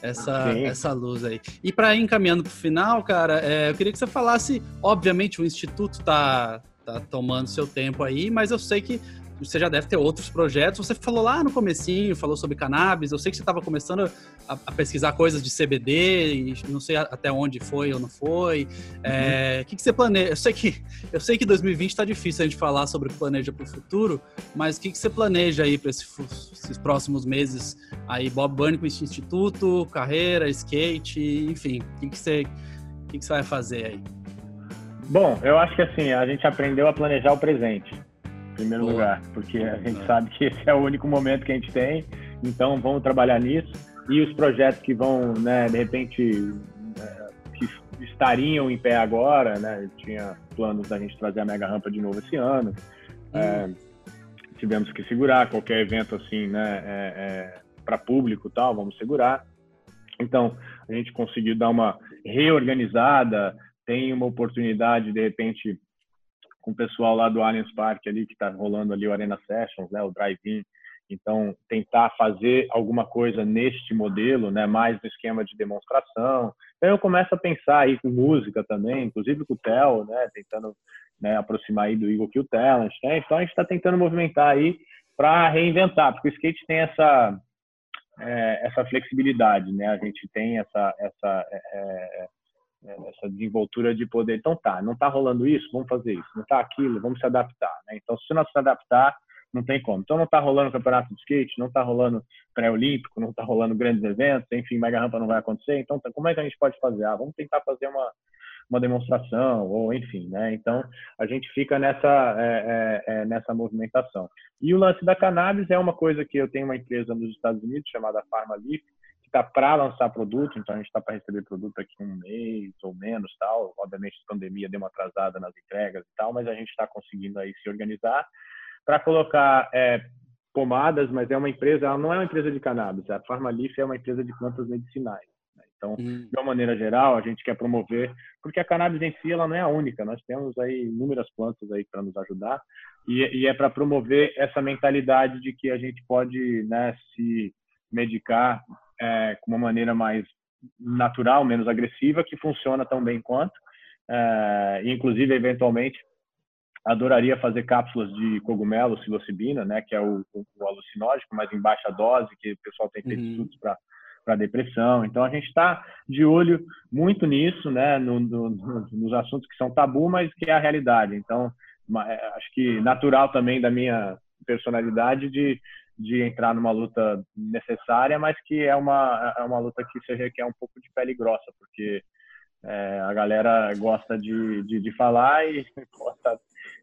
essa, essa luz aí. E para ir encaminhando para o final, cara, é, eu queria que você falasse, obviamente o Instituto está tá tomando seu tempo aí, mas eu sei que você já deve ter outros projetos. Você falou lá no comecinho, falou sobre cannabis. Eu sei que você estava começando a, a, pesquisar coisas de CBD e não sei até onde foi ou não foi. É, uhum. É, o que, que, você planeja? Eu sei que eu sei que 2020 está difícil a gente falar sobre o que planeja para o futuro, mas o que, que você planeja aí para esse, esses próximos meses? Aí Bob Bunny com esse instituto, carreira, skate, enfim. O que, que você o que, que você vai fazer aí? Bom, eu acho que assim a gente aprendeu a planejar o presente primeiro Boa. lugar, porque a gente sabe que esse é o único momento que a gente tem, então vamos trabalhar nisso. E os projetos que vão, né, de repente, é, que estariam em pé agora, né, tinha planos da gente trazer a Mega Rampa de novo esse ano, é, tivemos que segurar qualquer evento assim, né, é, é para público tal, vamos segurar. Então, a gente conseguiu dar uma reorganizada, tem uma oportunidade, de repente, com o pessoal lá do Allianz Parque ali, que está rolando ali o Arena Sessions, né, o Drive-In. Então, tentar fazer alguma coisa neste modelo, né, mais no esquema de demonstração. Então, eu começo a pensar aí com música também, inclusive com o Theo, né, tentando né, aproximar aí do Eagle Kill Talent. Né? Então, a gente está tentando movimentar aí para reinventar, porque o skate tem essa, é, essa flexibilidade, né? A gente tem essa, essa é, é né, essa desenvoltura de poder. Então tá, não tá rolando isso, vamos fazer isso. Não tá aquilo, vamos se adaptar. Né? Então se não se adaptar, não tem como. Então não tá rolando campeonato de skate, não tá rolando pré-olímpico, não tá rolando grandes eventos, enfim, mega rampa não vai acontecer. Então tá, como é que a gente pode fazer? Ah, vamos tentar fazer uma uma demonstração ou enfim, né? Então a gente fica nessa é, é, é, nessa movimentação. E o lance da cannabis é uma coisa que eu tenho uma empresa nos Estados Unidos chamada PharmaLeaf está para lançar produto, então a gente está para receber produto aqui um mês ou menos, tal. Obviamente a pandemia deu uma atrasada nas entregas e tal, mas a gente está conseguindo aí se organizar para colocar é, pomadas, mas é uma empresa, ela não é uma empresa de cannabis, a Farmalif é uma empresa de plantas medicinais. Né? Então, hum. de uma maneira geral, a gente quer promover, porque a cannabis em si ela não é a única, nós temos aí inúmeras plantas aí para nos ajudar e, e é para promover essa mentalidade de que a gente pode né, se medicar é, com uma maneira mais natural, menos agressiva, que funciona tão bem quanto. É, inclusive, eventualmente, adoraria fazer cápsulas de cogumelo, psilocibina, né, que é o, o, o alucinógeno, mas em baixa dose, que o pessoal tem feito uhum. estudos para para depressão. Então a gente está de olho muito nisso, né, no, no, nos assuntos que são tabu, mas que é a realidade. Então é, acho que natural também da minha personalidade de de entrar numa luta necessária, mas que é uma, é uma luta que você requer um pouco de pele grossa, porque é, a galera gosta de, de, de falar e, gosta,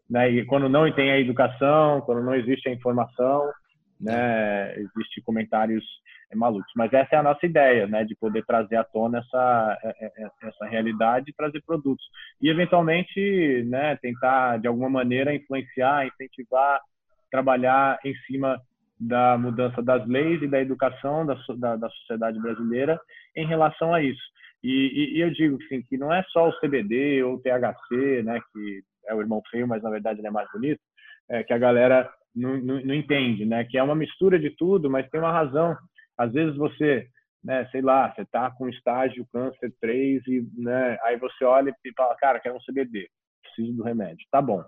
né, e quando não tem a educação, quando não existe a informação, né, existe comentários é, malucos. Mas essa é a nossa ideia, né, de poder trazer à tona essa, é, é, essa realidade e trazer produtos. E, eventualmente, né, tentar, de alguma maneira, influenciar, incentivar, trabalhar em cima da mudança das leis e da educação da, da, da sociedade brasileira em relação a isso. E, e, e eu digo assim, que não é só o CBD ou o THC, né, que é o irmão feio, mas na verdade ele é mais bonito, é, que a galera não, não, não, entende, né, que é uma mistura de tudo, mas tem uma razão. Às vezes você, né, sei lá, você tá com estágio câncer 3 e, né, aí você olha e fala, cara, quero um CBD, preciso do remédio. Tá bom.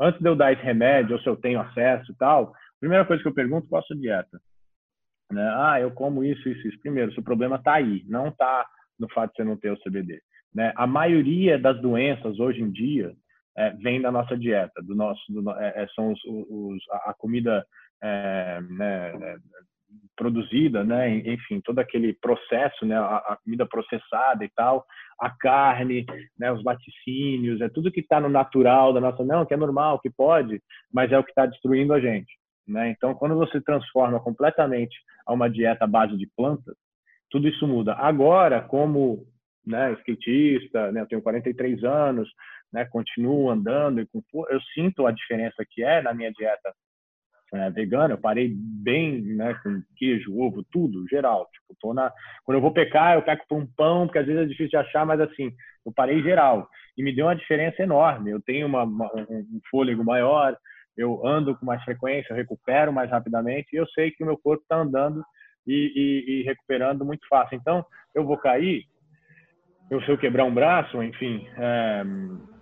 Antes de eu dar esse remédio, ou se eu tenho acesso e tal, Primeira coisa que eu pergunto, qual a sua dieta? Né? Ah, eu como isso, isso, isso. Primeiro, se o problema está aí, não está no fato de você não ter o CBD. Né? A maioria das doenças hoje em dia é, vem da nossa dieta, do nosso, do, é, é são os, os, a comida é, né, é, produzida, né, enfim, todo aquele processo, né, a, a, comida processada e tal, a carne, né, os laticínios, é tudo que está no natural da nossa, não, que é normal, que pode, mas é o que está destruindo a gente, né? Então, quando você transforma completamente a uma dieta à base de plantas, tudo isso muda. Agora, como né, skatista, né, eu tenho 43 anos, né, continuo andando e com, eu sinto a diferença que é na minha dieta é, vegana. Eu parei bem, né, com queijo, ovo, tudo, geral. Tipo, tô na, quando eu vou pecar, eu peco por um pão, porque às vezes é difícil de achar, mas assim, eu parei geral e me deu uma diferença enorme. Eu tenho uma, uma, um fôlego maior, eu ando com mais frequência, eu recupero mais rapidamente e eu sei que o meu corpo está andando e, e, e recuperando muito fácil. Então, eu vou cair, eu se eu quebrar um braço, enfim, é,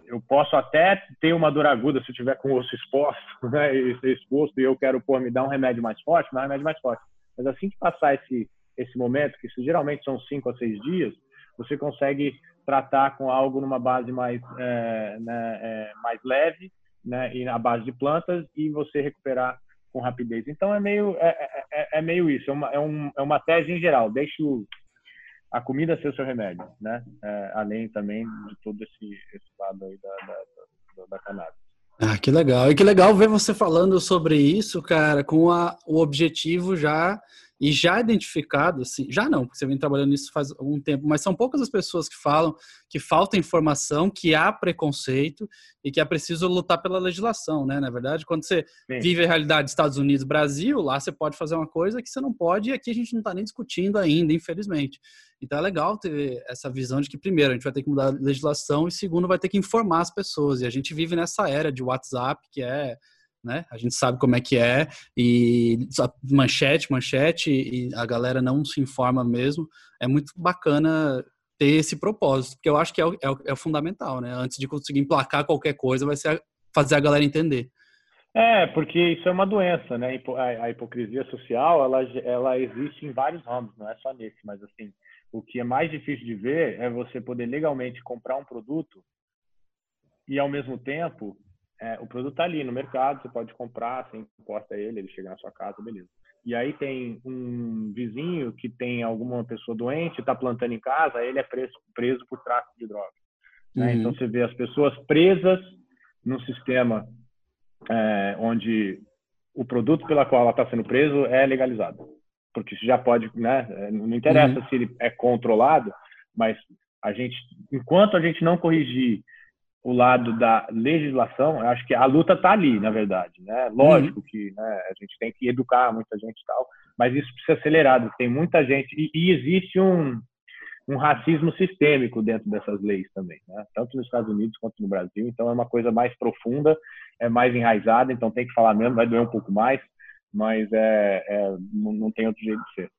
eu posso até ter uma dor aguda se eu tiver com o osso exposto, né, exposto e eu quero pô, me dar um remédio mais forte, me dar um remédio mais forte. Mas assim que passar esse esse momento, que isso geralmente são cinco a seis dias, você consegue tratar com algo numa base mais é, né, é, mais leve, né, e na base de plantas e você recuperar com rapidez. Então é meio é, é, é, é meio isso, é uma, é, um, é uma tese em geral. Deixe o, a comida ser o seu remédio, né? É, além também de todo esse, esse lado aí da, da, da, da cannabis. Ah, que legal. E que legal ver você falando sobre isso, cara, com a, o objetivo já e já identificado, assim, já não, porque você vem trabalhando nisso faz algum tempo, mas são poucas as pessoas que falam que falta informação, que há preconceito e que é preciso lutar pela legislação, né? Na verdade, quando você Sim. vive a realidade dos Estados Unidos, Brasil, lá você pode fazer uma coisa que você não pode e aqui a gente não está nem discutindo ainda, infelizmente. Então é legal ter essa visão de que, primeiro, a gente vai ter que mudar a legislação e, segundo, vai ter que informar as pessoas. E a gente vive nessa era de WhatsApp, que é né? A gente sabe como é que é e manchete, manchete e a galera não se informa mesmo. É muito bacana ter esse propósito, porque eu acho que é o, é o, é o fundamental, né? Antes de conseguir emplacar qualquer coisa, vai ser a, fazer a galera entender. É, porque isso é uma doença, né? A hipocrisia social, ela, ela existe em vários ramos, não é só nesse, mas assim, o que é mais difícil de ver é você poder legalmente comprar um produto e ao mesmo tempo é, o produto está ali no mercado, você pode comprar, você importa ele, ele chega na sua casa, beleza. E aí tem um vizinho que tem alguma pessoa doente, está plantando em casa, ele é preso, preso por tráfico de drogas. Né? Uhum. Então você vê as pessoas presas num sistema é, onde o produto pela qual ela está sendo preso é legalizado, porque isso já pode, né? É, não interessa uhum. se ele é controlado, mas a gente, enquanto a gente não corrigir o lado da legislação, eu acho que a luta está ali, na verdade. Né? Lógico uhum. que né, a gente tem que educar muita gente e tal, mas isso precisa ser acelerado. Tem muita gente e, e existe um, um racismo sistêmico dentro dessas leis também, né? tanto nos Estados Unidos quanto no Brasil. Então é uma coisa mais profunda, é mais enraizada. Então tem que falar mesmo, vai doer um pouco mais, mas é, é não, não tem outro jeito de ser.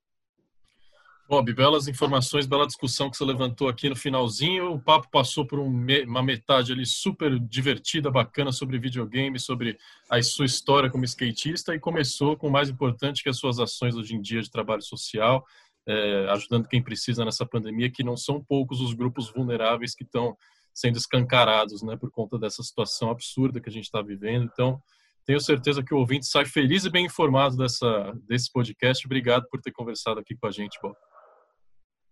Bob, belas informações, bela discussão que você levantou aqui no finalzinho. O papo passou por um, uma metade ali super divertida, bacana sobre videogame, sobre a sua história como skatista e começou com o mais importante que as suas ações hoje em dia de trabalho social, é, ajudando quem precisa nessa pandemia, que não são poucos os grupos vulneráveis que estão sendo escancarados, né, por conta dessa situação absurda que a gente está vivendo. Então, tenho certeza que o ouvinte sai feliz e bem informado dessa, desse podcast. Obrigado por ter conversado aqui com a gente, Bob.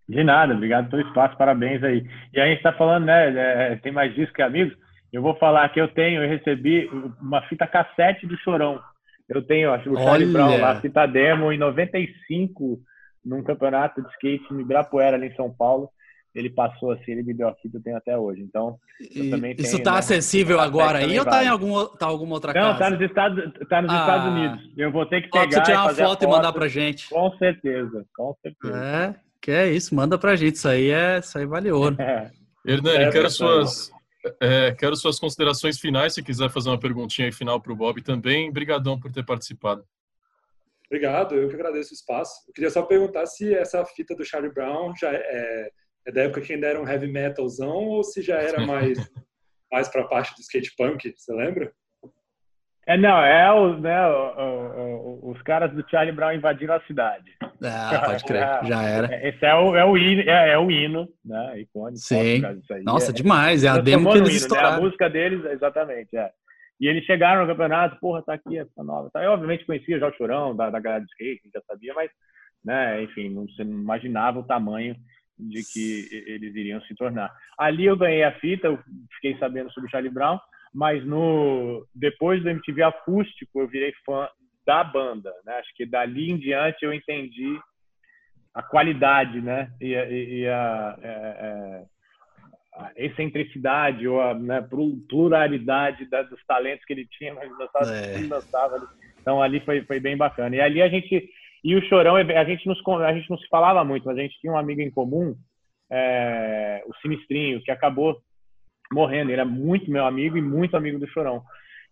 De nada, obrigado pelo espaço, parabéns aí. E a gente está falando, né? É, tem mais disco que amigos. Eu vou falar que eu tenho, eu recebi uma fita cassete do Chorão. Eu tenho, acho, o Charlie Brown lá, fita demo em 95, num campeonato de skate em Ibirapuera, ali em São Paulo. Ele passou assim, ele me deu a fita, eu tenho até hoje. Então, eu também Isso está né, acessível agora aí ou está em algum, tá alguma outra Não, casa? Não, está nos, Estados, tá nos ah. Estados Unidos. Eu vou ter que pegar. Pode tirar uma foto, foto, e mandar pra gente. Com certeza, com certeza. É. Que é isso, manda pra gente. Isso aí é, isso aí vale ouro. É. Hernani, é, quero suas, é, quero suas considerações finais. Se quiser fazer uma perguntinha aí final para o Bob também. Obrigadão por ter participado. Obrigado, eu que agradeço o espaço. Eu queria só perguntar se essa fita do Charlie Brown já é, é da época que ainda era um heavy metalzão ou se já era mais, mais para a parte do skate punk, você lembra? É, não, é o, né, os caras do Charlie Brown invadiram a cidade. Ah, pode crer, é, já era. É, esse é o, é o, hino, é, é o hino, né? Icônico. Sim. Nossa, é, demais. É a demo que eles estouraram. Né? A música deles, exatamente, é. E eles chegaram no campeonato, porra, tá aqui essa nova. Tá. Eu, obviamente, conhecia já o Chorão, da, da galera de skate, já sabia, mas, né, enfim, não, você não imaginava o tamanho de que eles iriam se tornar. Ali eu ganhei a fita, eu fiquei sabendo sobre o Charlie Brown, mas no depois do MTV Acústico eu virei fã da banda, né? Acho que dali em diante eu entendi a qualidade, né? E, e, e a, é, é, a, excentricidade ou a né, pluralidade da, dos talentos que ele tinha, mas dançava, é. dançava. Então ali foi, foi bem bacana. E ali a gente e o Chorão, a gente, nos, a gente não se falava muito, mas a gente tinha um amigo em comum, é, o Sinistrinho, que acabou morrendo. Ele era muito meu amigo e muito amigo do Chorão.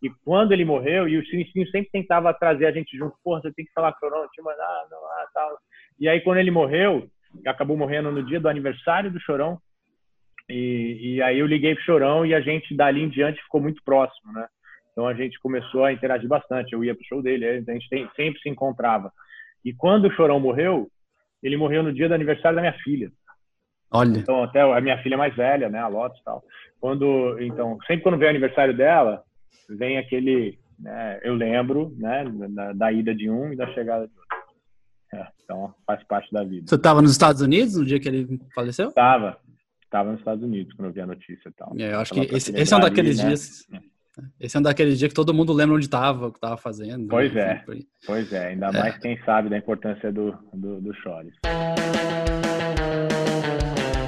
E quando ele morreu, e o Sinistrinho sempre tentava trazer a gente junto, porra, você tem que falar com o Chorão, te mandar, não, ah, tal. E aí quando ele morreu, acabou morrendo no dia do aniversário do Chorão, e, e aí eu liguei pro Chorão e a gente dali em diante ficou muito próximo, né? Então a gente começou a interagir bastante. Eu ia pro show dele, a gente tem, sempre se encontrava. E quando o Chorão morreu, ele morreu no dia do aniversário da minha filha. Olha. Então, até a minha filha mais velha, né, a Lotus e tal. Quando, então, sempre quando vem o aniversário dela, vem aquele, né, eu lembro, né, da, da, ida de um e da chegada de outro. É, então, faz parte da vida. Você estava nos Estados Unidos no dia que ele faleceu? Estava. Estava nos Estados Unidos quando eu vi a notícia e tal. É, eu acho que esse, esse é um daqueles ali, né? dias... Né? Esse é um daqueles dias que todo mundo lembra onde estava, o que estava fazendo. Pois né? é, pois é. Ainda é. mais quem sabe da importância do, do, do Chores.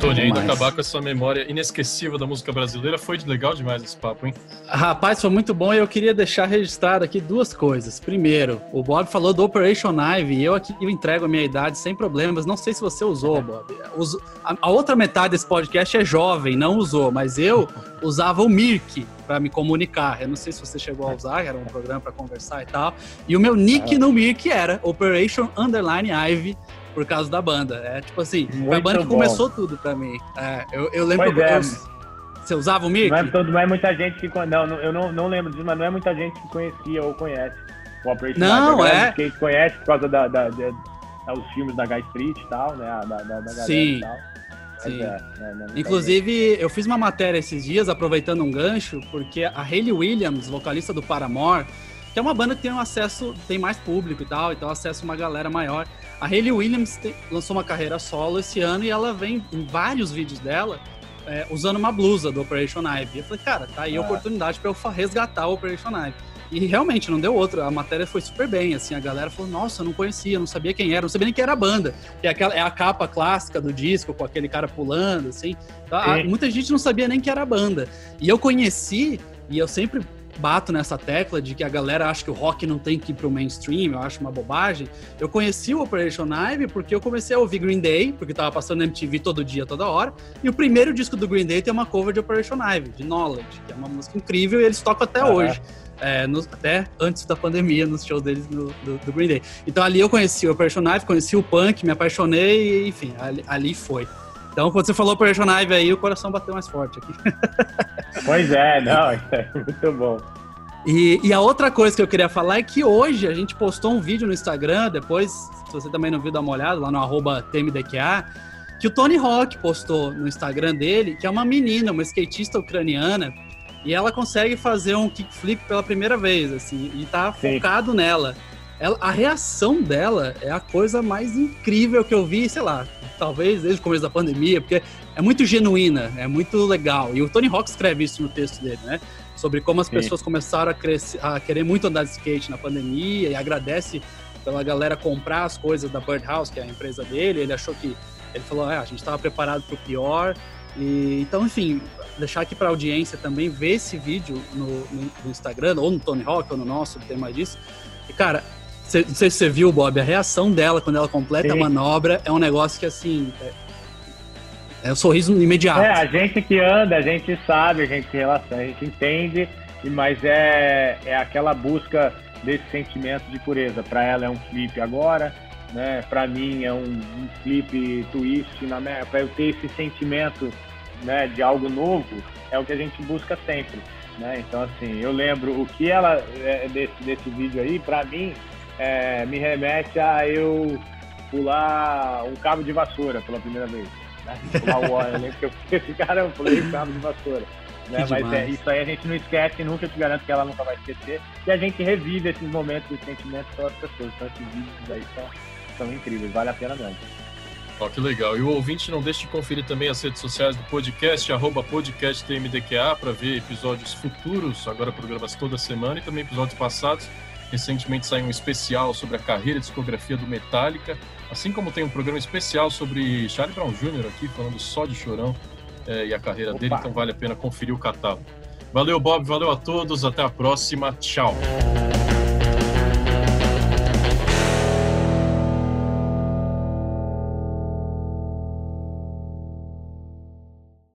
Tony, ainda acabar com essa memória inesquecível da música brasileira, foi legal demais esse papo, hein? Rapaz, foi muito bom e eu queria deixar registrado aqui duas coisas. Primeiro, o Bob falou do Operation Ivy e eu aqui eu entrego a minha idade sem problemas. Não sei se você usou, Bob. A outra metade desse podcast é jovem, não usou, mas eu usava o Mirk para me comunicar. Eu não sei se você chegou a usar, era um programa para conversar e tal. E o meu nick no Mirk era Operation Underline Ivy por causa da banda. É tipo assim, Muito a banda que começou tudo pra mim. É, eu, eu lembro que é. você usava o Mirk? Não é, todo, não é muita gente que. Não, eu não, não lembro disso, mas não é muita gente que conhecia ou conhece o Operation Não, é. Que conhece por causa da, da, da, dos filmes da Guy Street e tal, né? Da, da, da Sim. E tal. Sim. É, né, Inclusive, eu fiz uma matéria esses dias, aproveitando um gancho, porque a Hayley Williams, vocalista do Paramore, que é uma banda que tem um acesso, tem mais público e tal, então acesso uma galera maior. A Hayley Williams te, lançou uma carreira solo esse ano e ela vem em vários vídeos dela é, usando uma blusa do Operation Ivy. Eu falei, cara, tá aí a ah. oportunidade para eu resgatar o Operation Ivy. E realmente não deu outra. A matéria foi super bem, assim, a galera falou: "Nossa, eu não conhecia, não sabia quem era, não sabia nem quem era a banda". Que é aquela é a capa clássica do disco com aquele cara pulando assim. A, muita gente não sabia nem que era a banda. E eu conheci e eu sempre bato nessa tecla de que a galera acha que o rock não tem que ir pro mainstream, eu acho uma bobagem. Eu conheci o Operation Ivy porque eu comecei a ouvir Green Day, porque tava passando na MTV todo dia, toda hora. E o primeiro disco do Green Day tem uma cover de Operation Ivy, de Knowledge, que é uma música incrível e eles tocam até hoje. É, no, até antes da pandemia, nos shows deles no, do, do, Green Day. Então ali eu conheci o Operation Ivy, conheci o punk, me apaixonei e enfim, ali, ali foi. Então, quando você falou Operation Ivy aí, o coração bateu mais forte aqui. Pois é, não, é muito bom. E, e, a outra coisa que eu queria falar é que hoje a gente postou um vídeo no Instagram, depois, se você também não viu, dá uma olhada lá no arroba TMDQA, que o Tony Hawk postou no Instagram dele, que é uma menina, uma skatista ucraniana, e ela consegue fazer um kickflip pela primeira vez, assim, e tá Sim. focado nela. Ela, a reação dela é a coisa mais incrível que eu vi, sei lá, talvez desde o começo da pandemia, porque é muito genuína, é muito legal. E o Tony Hawk escreve isso no texto dele, né? Sobre como as Sim. pessoas começaram a, crescer, a querer muito andar de skate na pandemia e agradece pela galera comprar as coisas da Birdhouse, que é a empresa dele. Ele achou que. Ele falou: ah, a gente estava preparado para o pior. E, então, enfim, deixar aqui para a audiência também ver esse vídeo no, no, no, Instagram, ou no Tony Hawk, ou no nosso, tem mais disso. E, cara, cê, não sei se você viu, Bob, a reação dela quando ela completa Sim. a manobra é um negócio que, assim, é, é o um sorriso imediato. É, a gente que anda, a gente sabe, a gente relaciona, a gente entende, mas é, é aquela busca desse sentimento de pureza. Para ela é um flip agora, né? Para mim é um, um flip twist, para eu ter esse sentimento né, de algo novo, é o que a gente busca sempre. Né? Então, assim, eu lembro o que ela, é, desse, desse vídeo aí, para mim, é, me remete a eu pular um cabo de vassoura pela primeira vez. Né? Pular o óleo, eu lembro que eu esse cara, eu pulei um cabo de vassoura. Né? Mas é, isso aí a gente não esquece, nunca te garanto que ela nunca vai esquecer. E a gente revive esses momentos e sentimentos pelas pessoas. Então esses vídeos aí são, são incríveis, vale a pena mesmo. Ó, que legal. E o ouvinte não deixe de conferir também as redes sociais do podcast, arroba podcasttmdqa, para ver episódios futuros, agora programas toda semana, e também episódios passados. Recentemente saiu um especial sobre a carreira e discografia do Metallica, assim como tem um programa especial sobre Charlie Brown Jr. aqui, falando só de Chorão é, e a carreira Opa. dele, então vale a pena conferir o catálogo. Valeu, Bob, valeu a todos, até a próxima, tchau.